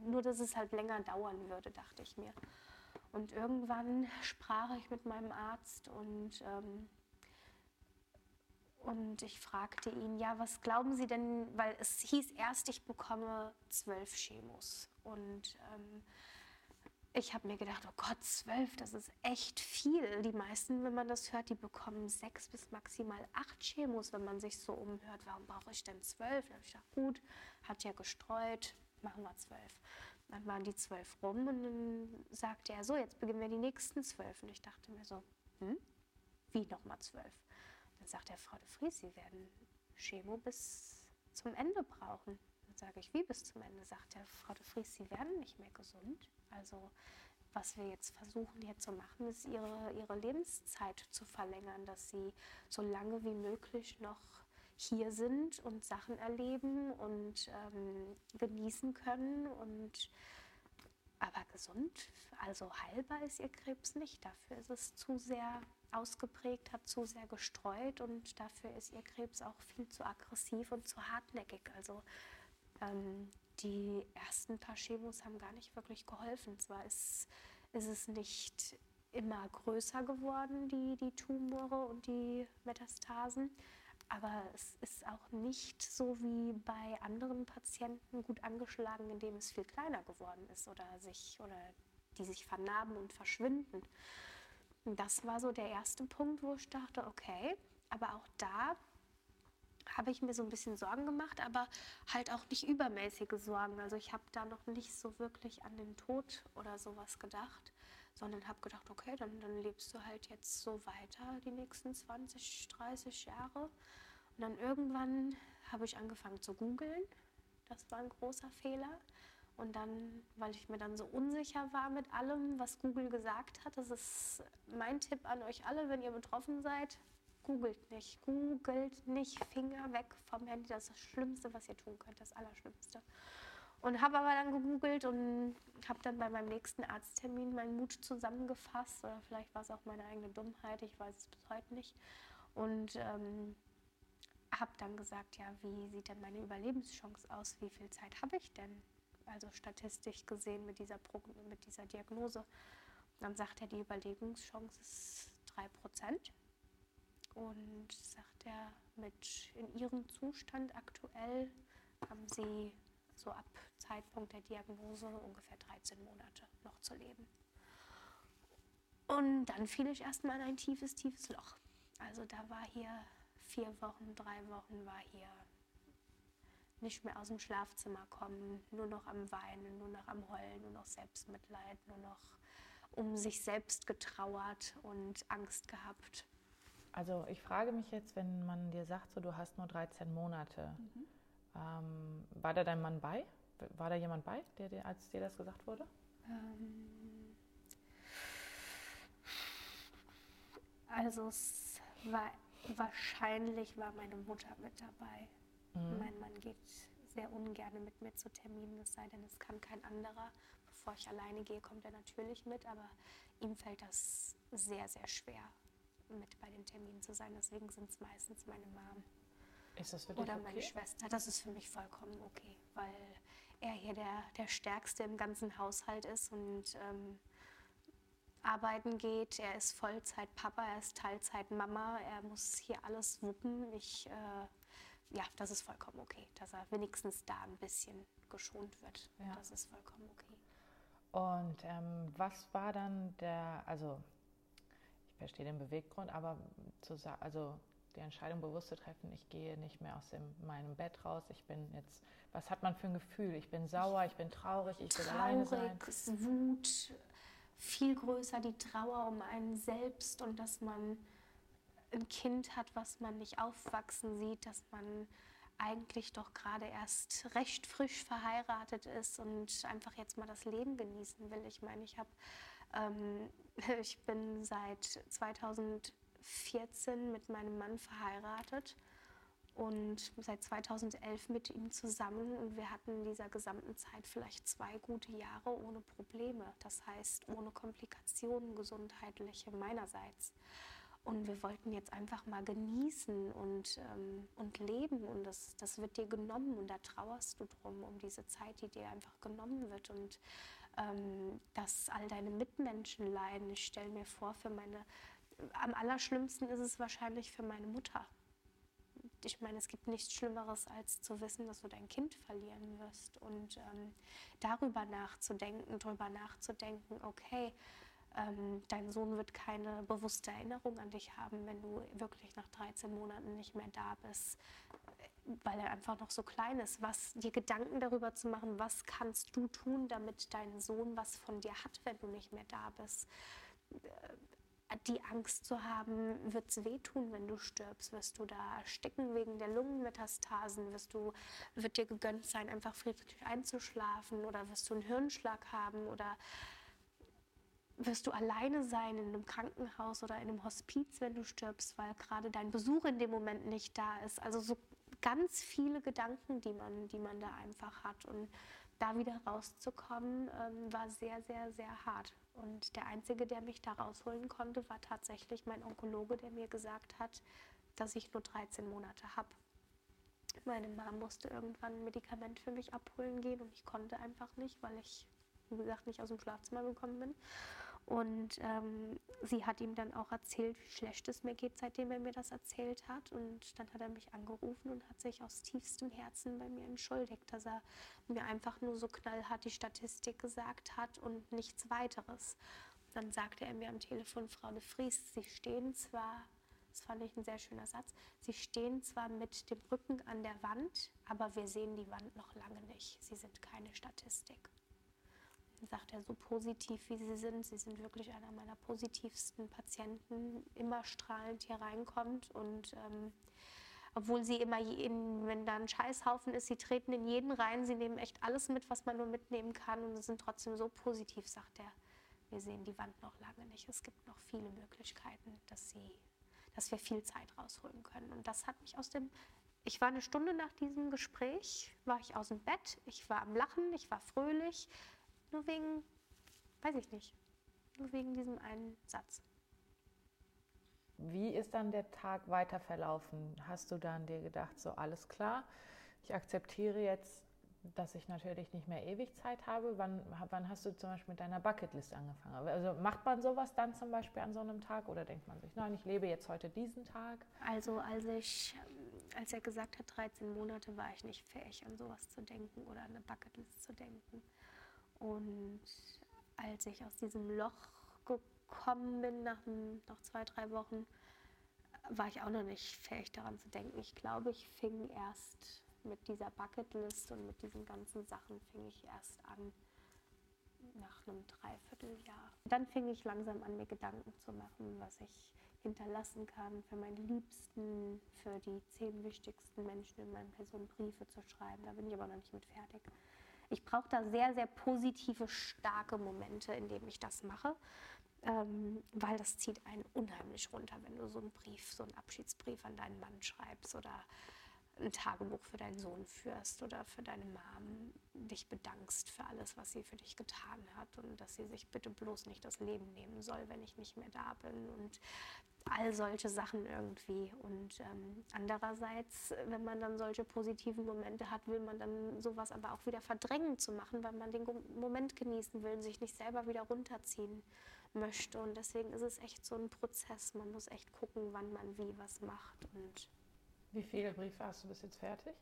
nur, dass es halt länger dauern würde, dachte ich mir. Und irgendwann sprach ich mit meinem Arzt und, ähm, und ich fragte ihn, ja, was glauben Sie denn, weil es hieß erst, ich bekomme zwölf Chemos. Und ähm, ich habe mir gedacht, oh Gott, zwölf, das ist echt viel. Die meisten, wenn man das hört, die bekommen sechs bis maximal acht Chemos, wenn man sich so umhört. Warum brauche ich denn zwölf? Da habe ich gedacht, gut, hat ja gestreut, machen wir zwölf. Dann waren die zwölf rum und dann sagte er, so, jetzt beginnen wir die nächsten zwölf. Und ich dachte mir so, hm, wie nochmal zwölf? Dann sagt er, Frau de Vries, Sie werden Chemo bis zum Ende brauchen. Sage ich, wie bis zum Ende? Sagt er, Frau de Vries, Sie werden nicht mehr gesund. Also was wir jetzt versuchen hier zu machen, ist ihre, ihre Lebenszeit zu verlängern, dass sie so lange wie möglich noch hier sind und Sachen erleben und ähm, genießen können. Und, aber gesund, also heilbar ist ihr Krebs nicht. Dafür ist es zu sehr ausgeprägt, hat zu sehr gestreut und dafür ist ihr Krebs auch viel zu aggressiv und zu hartnäckig. Also ähm, die ersten paar Chemos haben gar nicht wirklich geholfen. Zwar ist, ist es nicht immer größer geworden, die, die Tumore und die Metastasen, aber es ist auch nicht so wie bei anderen Patienten gut angeschlagen, indem es viel kleiner geworden ist oder sich oder die sich vernarben und verschwinden. Das war so der erste Punkt, wo ich dachte, okay, aber auch da habe ich mir so ein bisschen Sorgen gemacht, aber halt auch nicht übermäßige Sorgen. Also ich habe da noch nicht so wirklich an den Tod oder sowas gedacht, sondern habe gedacht, okay, dann, dann lebst du halt jetzt so weiter die nächsten 20, 30 Jahre. Und dann irgendwann habe ich angefangen zu googeln. Das war ein großer Fehler. Und dann, weil ich mir dann so unsicher war mit allem, was Google gesagt hat, das ist mein Tipp an euch alle, wenn ihr betroffen seid, googelt nicht. Googelt nicht, Finger weg vom Handy, das ist das Schlimmste, was ihr tun könnt, das Allerschlimmste. Und habe aber dann gegoogelt und habe dann bei meinem nächsten Arzttermin meinen Mut zusammengefasst. Oder vielleicht war es auch meine eigene Dummheit, ich weiß es bis heute nicht. Und ähm, habe dann gesagt, ja, wie sieht denn meine Überlebenschance aus? Wie viel Zeit habe ich denn? Also statistisch gesehen mit dieser, Pro mit dieser Diagnose. Dann sagt er, die Überlebenschance ist 3%. Und sagt er, mit in ihrem Zustand aktuell haben sie so ab Zeitpunkt der Diagnose ungefähr 13 Monate noch zu leben. Und dann fiel ich erstmal in ein tiefes, tiefes Loch. Also da war hier vier Wochen, drei Wochen war hier nicht mehr aus dem Schlafzimmer kommen, nur noch am Weinen, nur noch am Heulen, nur noch Selbstmitleid, nur noch um sich selbst getrauert und Angst gehabt. Also ich frage mich jetzt, wenn man dir sagt, so du hast nur 13 Monate, mhm. Ähm, war da dein Mann bei? War da jemand bei, der, der, als dir das gesagt wurde? Ähm, also es war wahrscheinlich war meine Mutter mit dabei. Mhm. Mein Mann geht sehr ungern mit mir zu Terminen, es sei denn, es kann kein anderer. Bevor ich alleine gehe, kommt er natürlich mit, aber ihm fällt das sehr, sehr schwer, mit bei den Terminen zu sein. Deswegen sind es meistens meine Mom. Ist das für dich Oder okay? meine Schwester. Das ist für mich vollkommen okay, weil er hier der, der Stärkste im ganzen Haushalt ist und ähm, arbeiten geht. Er ist Vollzeit-Papa, er ist Teilzeit-Mama. Er muss hier alles wuppen. Ich, äh, ja, das ist vollkommen okay, dass er wenigstens da ein bisschen geschont wird. Ja. Das ist vollkommen okay. Und ähm, was war dann der, also verstehe den Beweggrund, aber zu also die Entscheidung bewusst zu treffen, ich gehe nicht mehr aus dem, meinem Bett raus, ich bin jetzt, was hat man für ein Gefühl? Ich bin sauer, ich bin traurig, ich will alleine sein. Wut, viel größer die Trauer um einen selbst und dass man ein Kind hat, was man nicht aufwachsen sieht, dass man eigentlich doch gerade erst recht frisch verheiratet ist und einfach jetzt mal das Leben genießen will. Ich meine, ich habe, ähm, ich bin seit 2000 14 mit meinem Mann verheiratet und seit 2011 mit ihm zusammen. Und wir hatten in dieser gesamten Zeit vielleicht zwei gute Jahre ohne Probleme, das heißt ohne Komplikationen gesundheitliche meinerseits. Und wir wollten jetzt einfach mal genießen und, ähm, und leben. Und das, das wird dir genommen und da trauerst du drum, um diese Zeit, die dir einfach genommen wird. Und ähm, dass all deine Mitmenschen leiden. Ich stelle mir vor, für meine am allerschlimmsten ist es wahrscheinlich für meine Mutter. Ich meine, es gibt nichts Schlimmeres, als zu wissen, dass du dein Kind verlieren wirst. Und ähm, darüber nachzudenken, darüber nachzudenken, okay, ähm, dein Sohn wird keine bewusste Erinnerung an dich haben, wenn du wirklich nach 13 Monaten nicht mehr da bist, weil er einfach noch so klein ist. Was dir Gedanken darüber zu machen, was kannst du tun, damit dein Sohn was von dir hat, wenn du nicht mehr da bist die Angst zu haben, wird es wehtun, wenn du stirbst? Wirst du da ersticken wegen der Lungenmetastasen? Wirst du, wird dir gegönnt sein, einfach friedlich einzuschlafen? Oder wirst du einen Hirnschlag haben? Oder wirst du alleine sein in einem Krankenhaus oder in einem Hospiz, wenn du stirbst, weil gerade dein Besuch in dem Moment nicht da ist? Also so ganz viele Gedanken, die man, die man da einfach hat. Und da wieder rauszukommen, ähm, war sehr, sehr, sehr hart. Und der Einzige, der mich da rausholen konnte, war tatsächlich mein Onkologe, der mir gesagt hat, dass ich nur 13 Monate habe. Meine Mom musste irgendwann ein Medikament für mich abholen gehen und ich konnte einfach nicht, weil ich, wie gesagt, nicht aus dem Schlafzimmer gekommen bin. Und ähm, sie hat ihm dann auch erzählt, wie schlecht es mir geht, seitdem er mir das erzählt hat. Und dann hat er mich angerufen und hat sich aus tiefstem Herzen bei mir entschuldigt, dass er mir einfach nur so knallhart die Statistik gesagt hat und nichts weiteres. Dann sagte er mir am Telefon, Frau de Vries, Sie stehen zwar, das fand ich ein sehr schöner Satz, Sie stehen zwar mit dem Rücken an der Wand, aber wir sehen die Wand noch lange nicht. Sie sind keine Statistik sagt er, so positiv wie Sie sind. Sie sind wirklich einer meiner positivsten Patienten, immer strahlend hier reinkommt und ähm, obwohl sie immer, jeden, wenn da ein Scheißhaufen ist, sie treten in jeden rein, sie nehmen echt alles mit, was man nur mitnehmen kann und sind trotzdem so positiv, sagt er. Wir sehen die Wand noch lange nicht. Es gibt noch viele Möglichkeiten, dass, sie, dass wir viel Zeit rausholen können. Und das hat mich aus dem ich war eine Stunde nach diesem Gespräch, war ich aus dem Bett, ich war am Lachen, ich war fröhlich, nur wegen, weiß ich nicht, nur wegen diesem einen Satz. Wie ist dann der Tag weiter verlaufen? Hast du dann dir gedacht, so alles klar, ich akzeptiere jetzt, dass ich natürlich nicht mehr ewig Zeit habe? Wann, wann hast du zum Beispiel mit deiner Bucketlist angefangen? Also macht man sowas dann zum Beispiel an so einem Tag oder denkt man sich, nein, ich lebe jetzt heute diesen Tag? Also als ich, als er gesagt hat, 13 Monate, war ich nicht fähig, an sowas zu denken oder an eine Bucketlist zu denken. Und als ich aus diesem Loch gekommen bin, nach, nach zwei, drei Wochen, war ich auch noch nicht fähig daran zu denken. Ich glaube, ich fing erst mit dieser Bucketlist und mit diesen ganzen Sachen fing ich erst an nach einem Dreivierteljahr. Dann fing ich langsam an, mir Gedanken zu machen, was ich hinterlassen kann für meine Liebsten, für die zehn wichtigsten Menschen in meinem Person Briefe zu schreiben. Da bin ich aber noch nicht mit fertig. Ich brauche da sehr, sehr positive, starke Momente, in denen ich das mache, ähm, weil das zieht einen unheimlich runter, wenn du so einen Brief, so einen Abschiedsbrief an deinen Mann schreibst oder ein Tagebuch für deinen Sohn führst oder für deine Mom dich bedankst für alles, was sie für dich getan hat und dass sie sich bitte bloß nicht das Leben nehmen soll, wenn ich nicht mehr da bin und all solche Sachen irgendwie. Und ähm, andererseits, wenn man dann solche positiven Momente hat, will man dann sowas aber auch wieder verdrängen zu machen, weil man den Moment genießen will und sich nicht selber wieder runterziehen möchte. Und deswegen ist es echt so ein Prozess. Man muss echt gucken, wann man wie was macht. Und wie viele Briefe hast du bis jetzt fertig?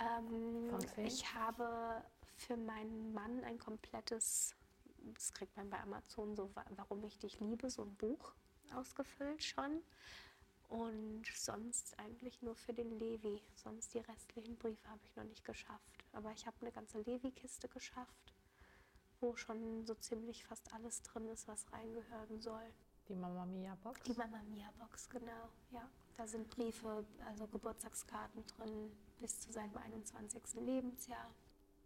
Ähm, ich habe für meinen Mann ein komplettes, das kriegt man bei Amazon so, warum ich dich liebe, so ein Buch ausgefüllt schon. Und sonst eigentlich nur für den Levi. Sonst die restlichen Briefe habe ich noch nicht geschafft. Aber ich habe eine ganze Levi-Kiste geschafft, wo schon so ziemlich fast alles drin ist, was reingehören soll. Die Mama Mia Box? Die Mama Mia Box, genau, ja. Da sind Briefe, also Geburtstagskarten drin bis zu seinem 21. Lebensjahr.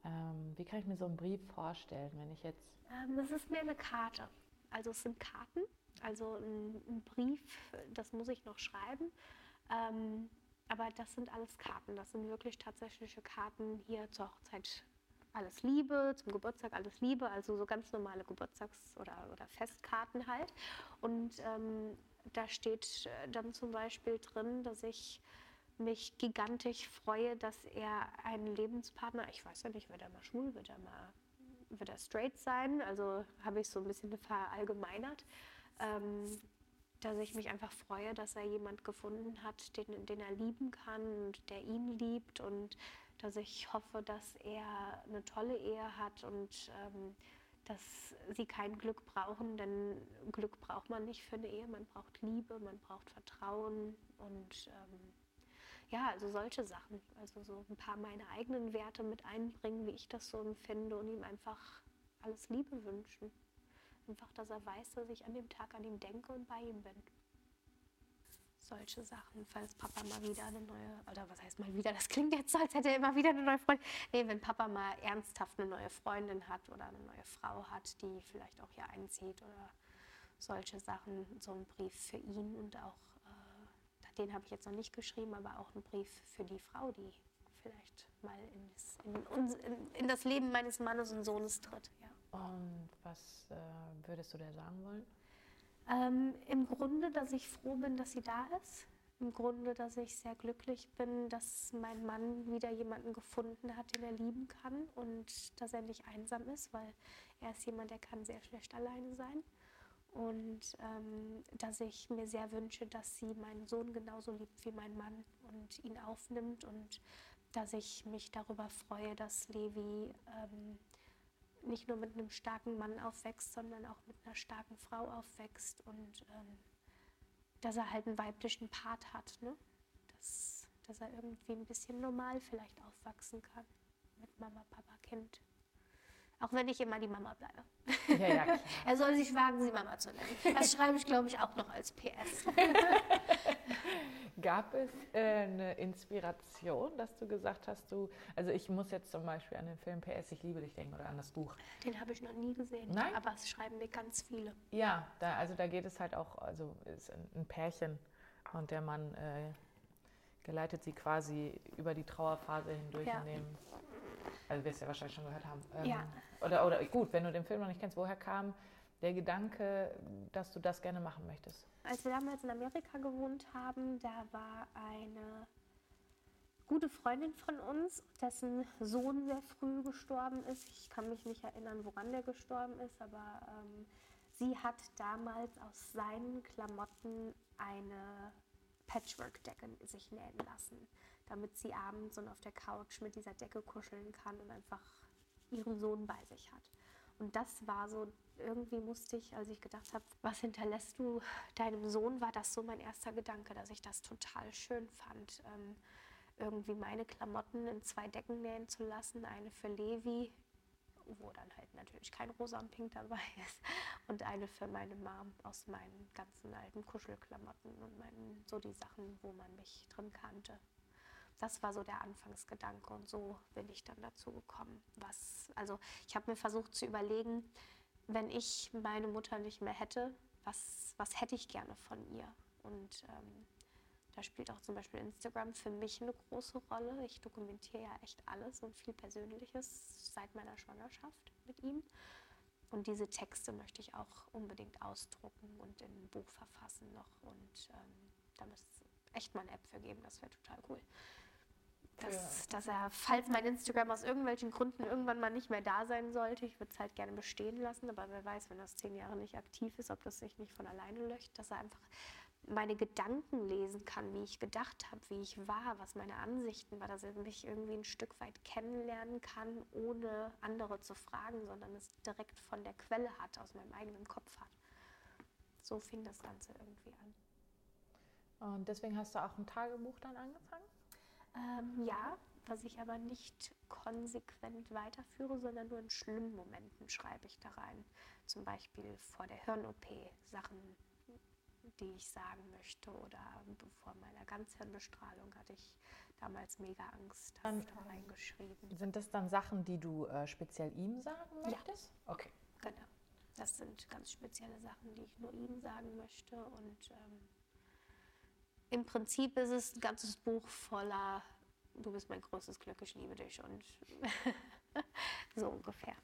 Ähm, wie kann ich mir so einen Brief vorstellen, wenn ich jetzt. Ähm, das ist mehr eine Karte. Also es sind Karten also ein, ein Brief, das muss ich noch schreiben. Ähm, aber das sind alles Karten. Das sind wirklich tatsächliche Karten hier zur Hochzeit. Alles Liebe, zum Geburtstag alles Liebe, also so ganz normale Geburtstags- oder, oder Festkarten halt. Und ähm, da steht äh, dann zum Beispiel drin, dass ich mich gigantisch freue, dass er einen Lebenspartner, ich weiß ja nicht, wird er mal schwul, wird er mal wird er straight sein, also habe ich so ein bisschen verallgemeinert ähm, dass ich mich einfach freue, dass er jemand gefunden hat, den, den er lieben kann und der ihn liebt und dass ich hoffe, dass er eine tolle Ehe hat und ähm, dass sie kein Glück brauchen, denn Glück braucht man nicht für eine Ehe, man braucht Liebe, man braucht Vertrauen und ähm, ja, also solche Sachen. Also so ein paar meine eigenen Werte mit einbringen, wie ich das so empfinde und ihm einfach alles Liebe wünschen. Einfach, dass er weiß, dass ich an dem Tag an ihm denke und bei ihm bin. Solche Sachen, falls Papa mal wieder eine neue, oder was heißt mal wieder, das klingt jetzt so, als hätte er immer wieder eine neue Freundin. Nee, wenn Papa mal ernsthaft eine neue Freundin hat oder eine neue Frau hat, die vielleicht auch hier einzieht oder solche Sachen, so ein Brief für ihn und auch, äh, den habe ich jetzt noch nicht geschrieben, aber auch ein Brief für die Frau, die vielleicht mal in das, in, in, in das Leben meines Mannes und Sohnes tritt. Ja. Und was äh, würdest du dir sagen wollen? Ähm, Im Grunde, dass ich froh bin, dass sie da ist. Im Grunde, dass ich sehr glücklich bin, dass mein Mann wieder jemanden gefunden hat, den er lieben kann und dass er nicht einsam ist, weil er ist jemand, der kann sehr schlecht alleine sein. Und ähm, dass ich mir sehr wünsche, dass sie meinen Sohn genauso liebt wie mein Mann und ihn aufnimmt und dass ich mich darüber freue, dass Levi ähm, nicht nur mit einem starken Mann aufwächst, sondern auch mit einer starken Frau aufwächst und ähm, dass er halt einen weiblichen Part hat, ne? dass, dass er irgendwie ein bisschen normal vielleicht aufwachsen kann mit Mama, Papa, Kind. Auch wenn ich immer die Mama bleibe. Ja, ja, klar. er soll sich wagen, sie Mama zu nennen. Das schreibe ich, glaube ich, auch noch als PS. Gab es äh, eine Inspiration, dass du gesagt hast, du, also ich muss jetzt zum Beispiel an den Film PS, ich liebe dich denken oder an das Buch. Den habe ich noch nie gesehen, Nein? aber es schreiben mir ganz viele. Ja, da, also da geht es halt auch, also ist ein Pärchen und der Mann äh, geleitet sie quasi über die Trauerphase hindurch ja. in dem also wirst du ja wahrscheinlich schon gehört haben. Ähm, ja. Oder, oder gut, wenn du den Film noch nicht kennst, woher kam der Gedanke, dass du das gerne machen möchtest? Als wir damals in Amerika gewohnt haben, da war eine gute Freundin von uns, dessen Sohn sehr früh gestorben ist. Ich kann mich nicht erinnern, woran der gestorben ist, aber ähm, sie hat damals aus seinen Klamotten eine Patchwork-Decke sich nähen lassen damit sie abends und auf der Couch mit dieser Decke kuscheln kann und einfach ihren Sohn bei sich hat. Und das war so, irgendwie musste ich, als ich gedacht habe, was hinterlässt du deinem Sohn, war das so mein erster Gedanke, dass ich das total schön fand, ähm, irgendwie meine Klamotten in zwei Decken nähen zu lassen, eine für Levi, wo dann halt natürlich kein Rosa und Pink dabei ist, und eine für meine Mom aus meinen ganzen alten Kuschelklamotten und meinen, so die Sachen, wo man mich drin kannte das war so der Anfangsgedanke und so bin ich dann dazu gekommen. Was, also ich habe mir versucht zu überlegen, wenn ich meine Mutter nicht mehr hätte, was, was hätte ich gerne von ihr? Und ähm, da spielt auch zum Beispiel Instagram für mich eine große Rolle. Ich dokumentiere ja echt alles und viel Persönliches seit meiner Schwangerschaft mit ihm. Und diese Texte möchte ich auch unbedingt ausdrucken und in ein Buch verfassen noch. Und ähm, da müsste es echt mal eine App für geben, das wäre total cool dass, dass er, falls mein Instagram aus irgendwelchen Gründen irgendwann mal nicht mehr da sein sollte, ich würde es halt gerne bestehen lassen, aber wer weiß, wenn das zehn Jahre nicht aktiv ist, ob das sich nicht von alleine löscht, dass er einfach meine Gedanken lesen kann, wie ich gedacht habe, wie ich war, was meine Ansichten war, dass er mich irgendwie ein Stück weit kennenlernen kann, ohne andere zu fragen, sondern es direkt von der Quelle hat, aus meinem eigenen Kopf hat. So fing das Ganze irgendwie an. Und deswegen hast du auch ein Tagebuch dann angefangen? Ähm, ja, was ich aber nicht konsequent weiterführe, sondern nur in schlimmen Momenten schreibe ich da rein. Zum Beispiel vor der Hirn-OP Sachen, die ich sagen möchte oder vor meiner Ganzhirnbestrahlung hatte ich damals mega Angst, habe ich da reingeschrieben. Sind das dann Sachen, die du äh, speziell ihm sagen möchtest? Ja. Okay. Genau. Das sind ganz spezielle Sachen, die ich nur ihm sagen möchte und ähm, im Prinzip ist es ein ganzes Buch voller Du bist mein größtes Glück, ich liebe dich und so ungefähr.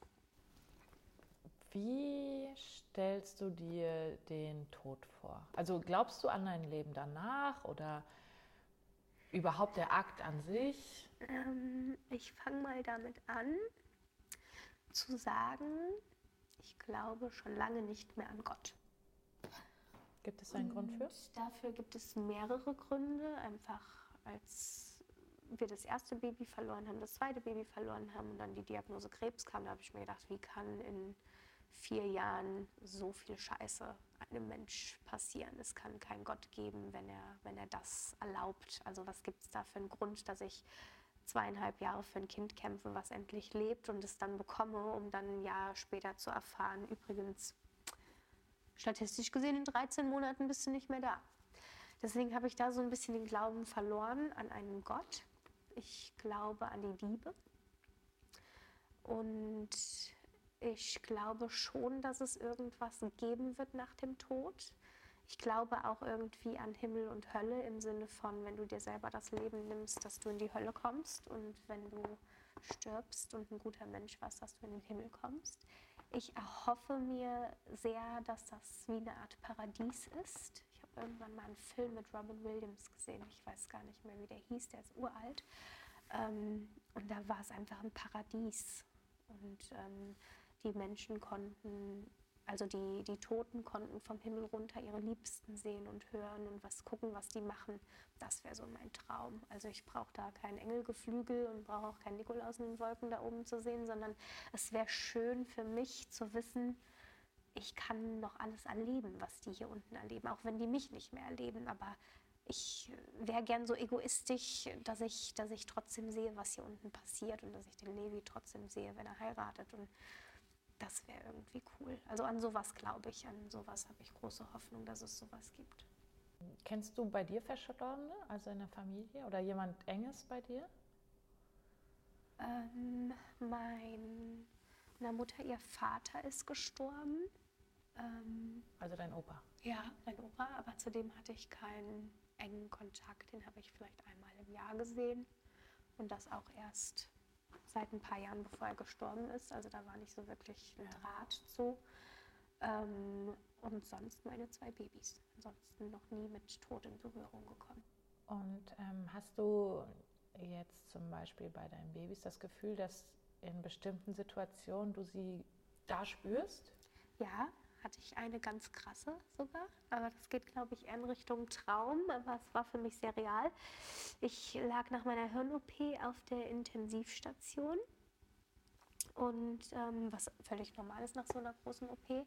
Wie stellst du dir den Tod vor? Also glaubst du an dein Leben danach oder überhaupt der Akt an sich? Ähm, ich fange mal damit an zu sagen, ich glaube schon lange nicht mehr an Gott. Gibt es einen Und Grund für? Dafür gibt es mehrere Gründe. Einfach als wir das erste Baby verloren haben, das zweite Baby verloren haben und dann die Diagnose Krebs kam, da habe ich mir gedacht, wie kann in vier Jahren so viel Scheiße einem Mensch passieren? Es kann keinen Gott geben, wenn er, wenn er das erlaubt. Also was gibt es da für einen Grund, dass ich zweieinhalb Jahre für ein Kind kämpfe, was endlich lebt und es dann bekomme, um dann ein Jahr später zu erfahren, übrigens statistisch gesehen in 13 Monaten bist du nicht mehr da. Deswegen habe ich da so ein bisschen den Glauben verloren an einen Gott. Ich glaube an die Liebe. Und ich glaube schon, dass es irgendwas geben wird nach dem Tod. Ich glaube auch irgendwie an Himmel und Hölle im Sinne von, wenn du dir selber das Leben nimmst, dass du in die Hölle kommst und wenn du stirbst und ein guter Mensch warst, dass du in den Himmel kommst. Ich erhoffe mir sehr, dass das wie eine Art Paradies ist. Ich habe irgendwann mal einen Film mit Robin Williams gesehen. Ich weiß gar nicht mehr, wie der hieß. Der ist uralt. Ähm, und da war es einfach ein Paradies. Und ähm, die Menschen konnten also die, die Toten konnten vom Himmel runter ihre Liebsten sehen und hören und was gucken, was die machen. Das wäre so mein Traum. Also ich brauche da kein Engelgeflügel und brauche auch kein Nikolaus in den Wolken da oben zu sehen, sondern es wäre schön für mich zu wissen, ich kann noch alles erleben, was die hier unten erleben, auch wenn die mich nicht mehr erleben. Aber ich wäre gern so egoistisch, dass ich, dass ich trotzdem sehe, was hier unten passiert und dass ich den Levi trotzdem sehe, wenn er heiratet. Und das wäre irgendwie cool. Also an sowas glaube ich, an sowas habe ich große Hoffnung, dass es sowas gibt. Kennst du bei dir Verstorbene, also in der Familie oder jemand Enges bei dir? Ähm, meiner Mutter, ihr Vater ist gestorben. Ähm, also dein Opa? Ja, mein Opa, aber zu dem hatte ich keinen engen Kontakt. Den habe ich vielleicht einmal im Jahr gesehen und das auch erst seit ein paar Jahren, bevor er gestorben ist. Also da war nicht so wirklich ein Draht zu. Ähm, und sonst meine zwei Babys. Ansonsten noch nie mit Tod in Berührung gekommen. Und ähm, hast du jetzt zum Beispiel bei deinen Babys das Gefühl, dass in bestimmten Situationen du sie da spürst? Ja, hatte ich eine ganz krasse sogar, aber das geht, glaube ich, eher in Richtung Traum, aber es war für mich sehr real. Ich lag nach meiner Hirn-OP auf der Intensivstation. Und ähm, was völlig normal ist nach so einer großen OP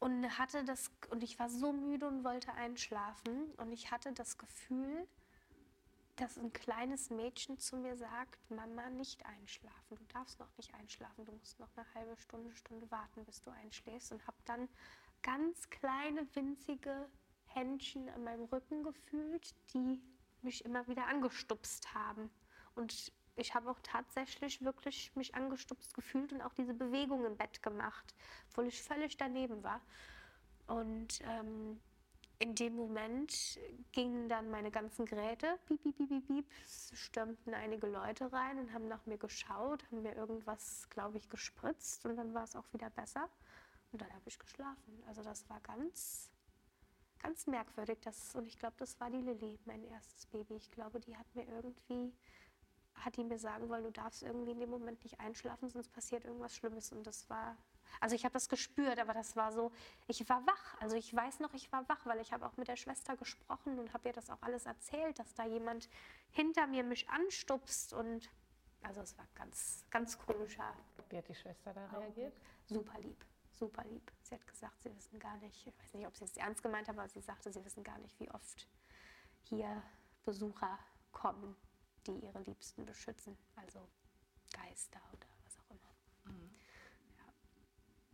und hatte das und ich war so müde und wollte einschlafen. Und ich hatte das Gefühl, dass ein kleines Mädchen zu mir sagt, Mama, nicht einschlafen, du darfst noch nicht einschlafen, du musst noch eine halbe Stunde, Stunde warten, bis du einschläfst und habe dann ganz kleine, winzige Händchen an meinem Rücken gefühlt, die mich immer wieder angestupst haben. Und ich habe auch tatsächlich wirklich mich angestupst gefühlt und auch diese Bewegung im Bett gemacht, obwohl ich völlig daneben war. Und ähm, in dem Moment gingen dann meine ganzen Geräte, piep, piep, piep, piep, stürmten einige Leute rein und haben nach mir geschaut, haben mir irgendwas, glaube ich, gespritzt und dann war es auch wieder besser. Und dann habe ich geschlafen. Also das war ganz, ganz merkwürdig. Das, und ich glaube, das war die Lilly, mein erstes Baby. Ich glaube, die hat mir irgendwie, hat die mir sagen wollen, du darfst irgendwie in dem Moment nicht einschlafen, sonst passiert irgendwas Schlimmes. Und das war also ich habe das gespürt, aber das war so, ich war wach. Also ich weiß noch, ich war wach, weil ich habe auch mit der Schwester gesprochen und habe ihr das auch alles erzählt, dass da jemand hinter mir mich anstupst und also es war ganz, ganz komischer. Wie hat die Schwester da reagiert? Super lieb, super lieb. Sie hat gesagt, sie wissen gar nicht, ich weiß nicht, ob sie es ernst gemeint hat, aber sie sagte, sie wissen gar nicht, wie oft hier Besucher kommen, die ihre Liebsten beschützen. Also Geister oder was auch immer. Mhm.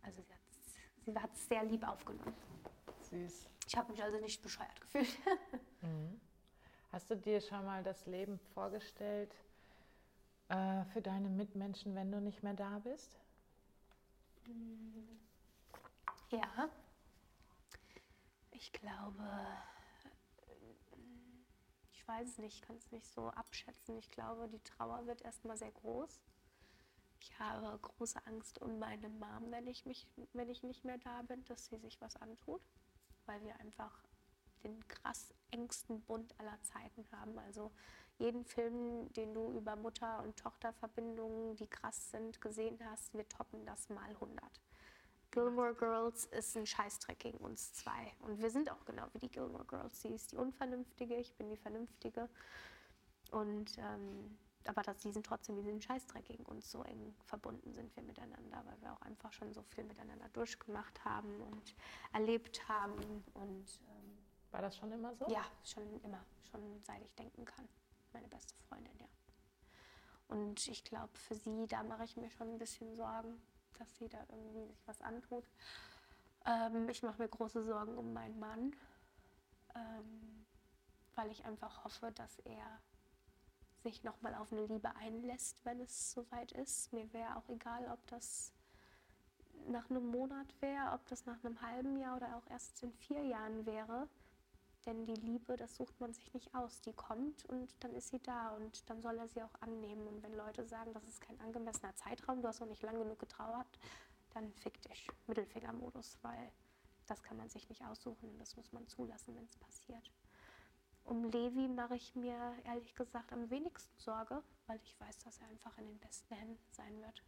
Also sie hat es sehr lieb aufgenommen. Süß. Ich habe mich also nicht bescheuert gefühlt. Mhm. Hast du dir schon mal das Leben vorgestellt äh, für deine Mitmenschen, wenn du nicht mehr da bist? Ja. Ich glaube, ich weiß es nicht, kann es nicht so abschätzen. Ich glaube, die Trauer wird erstmal sehr groß. Ich habe große Angst um meine Mom, wenn ich, mich, wenn ich nicht mehr da bin, dass sie sich was antut, weil wir einfach den krass engsten Bund aller Zeiten haben. Also jeden Film, den du über Mutter- und Tochterverbindungen, die krass sind, gesehen hast, wir toppen das mal 100. Gilmore Girls ist ein Scheißdreck gegen uns zwei. Und wir sind auch genau wie die Gilmore Girls. Sie ist die Unvernünftige, ich bin die Vernünftige. Und ähm, aber dass die sind trotzdem wie diesen Scheißdreck gegen uns so eng verbunden sind wir miteinander, weil wir auch einfach schon so viel miteinander durchgemacht haben und erlebt haben. Und, ähm, War das schon immer so? Ja, schon immer, schon seit ich denken kann. Meine beste Freundin, ja. Und ich glaube, für sie, da mache ich mir schon ein bisschen Sorgen, dass sie da irgendwie sich was antut. Ähm, ich mache mir große Sorgen um meinen Mann, ähm, weil ich einfach hoffe, dass er sich nochmal auf eine Liebe einlässt, wenn es soweit ist. Mir wäre auch egal, ob das nach einem Monat wäre, ob das nach einem halben Jahr oder auch erst in vier Jahren wäre. Denn die Liebe, das sucht man sich nicht aus. Die kommt und dann ist sie da und dann soll er sie auch annehmen. Und wenn Leute sagen, das ist kein angemessener Zeitraum, du hast noch nicht lang genug getrauert, dann fick dich. Mittelfingermodus, weil das kann man sich nicht aussuchen und das muss man zulassen, wenn es passiert. Um Levi mache ich mir ehrlich gesagt am wenigsten Sorge, weil ich weiß, dass er einfach in den besten Händen sein wird.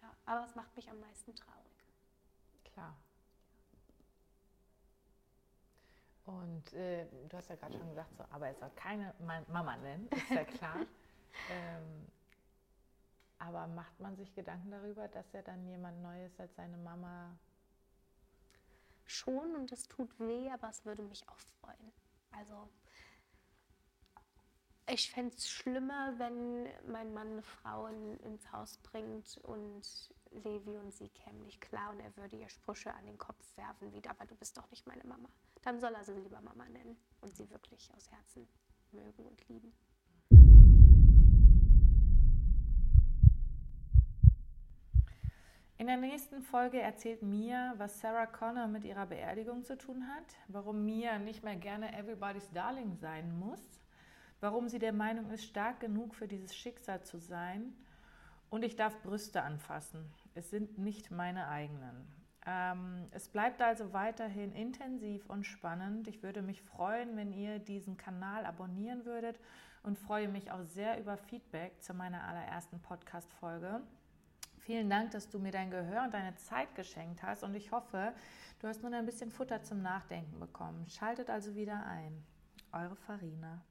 Ja, aber es macht mich am meisten traurig. Klar. Und äh, du hast ja gerade schon gesagt, so, aber er soll keine Mama nennen, ist ja klar. ähm, aber macht man sich Gedanken darüber, dass er dann jemand Neues als seine Mama schon und es tut weh, aber es würde mich auch freuen. Also ich fände es schlimmer, wenn mein Mann eine Frau in, ins Haus bringt und Levi und sie kämen nicht klar und er würde ihr Sprüche an den Kopf werfen, wie, aber du bist doch nicht meine Mama. Dann soll er sie lieber Mama nennen und sie wirklich aus Herzen mögen und lieben. In der nächsten Folge erzählt Mia, was Sarah Connor mit ihrer Beerdigung zu tun hat, warum Mia nicht mehr gerne Everybody's Darling sein muss, warum sie der Meinung ist, stark genug für dieses Schicksal zu sein und ich darf Brüste anfassen. Es sind nicht meine eigenen. Ähm, es bleibt also weiterhin intensiv und spannend. Ich würde mich freuen, wenn ihr diesen Kanal abonnieren würdet und freue mich auch sehr über Feedback zu meiner allerersten Podcast-Folge. Vielen Dank, dass du mir dein Gehör und deine Zeit geschenkt hast und ich hoffe, du hast nun ein bisschen Futter zum Nachdenken bekommen. Schaltet also wieder ein. Eure Farina.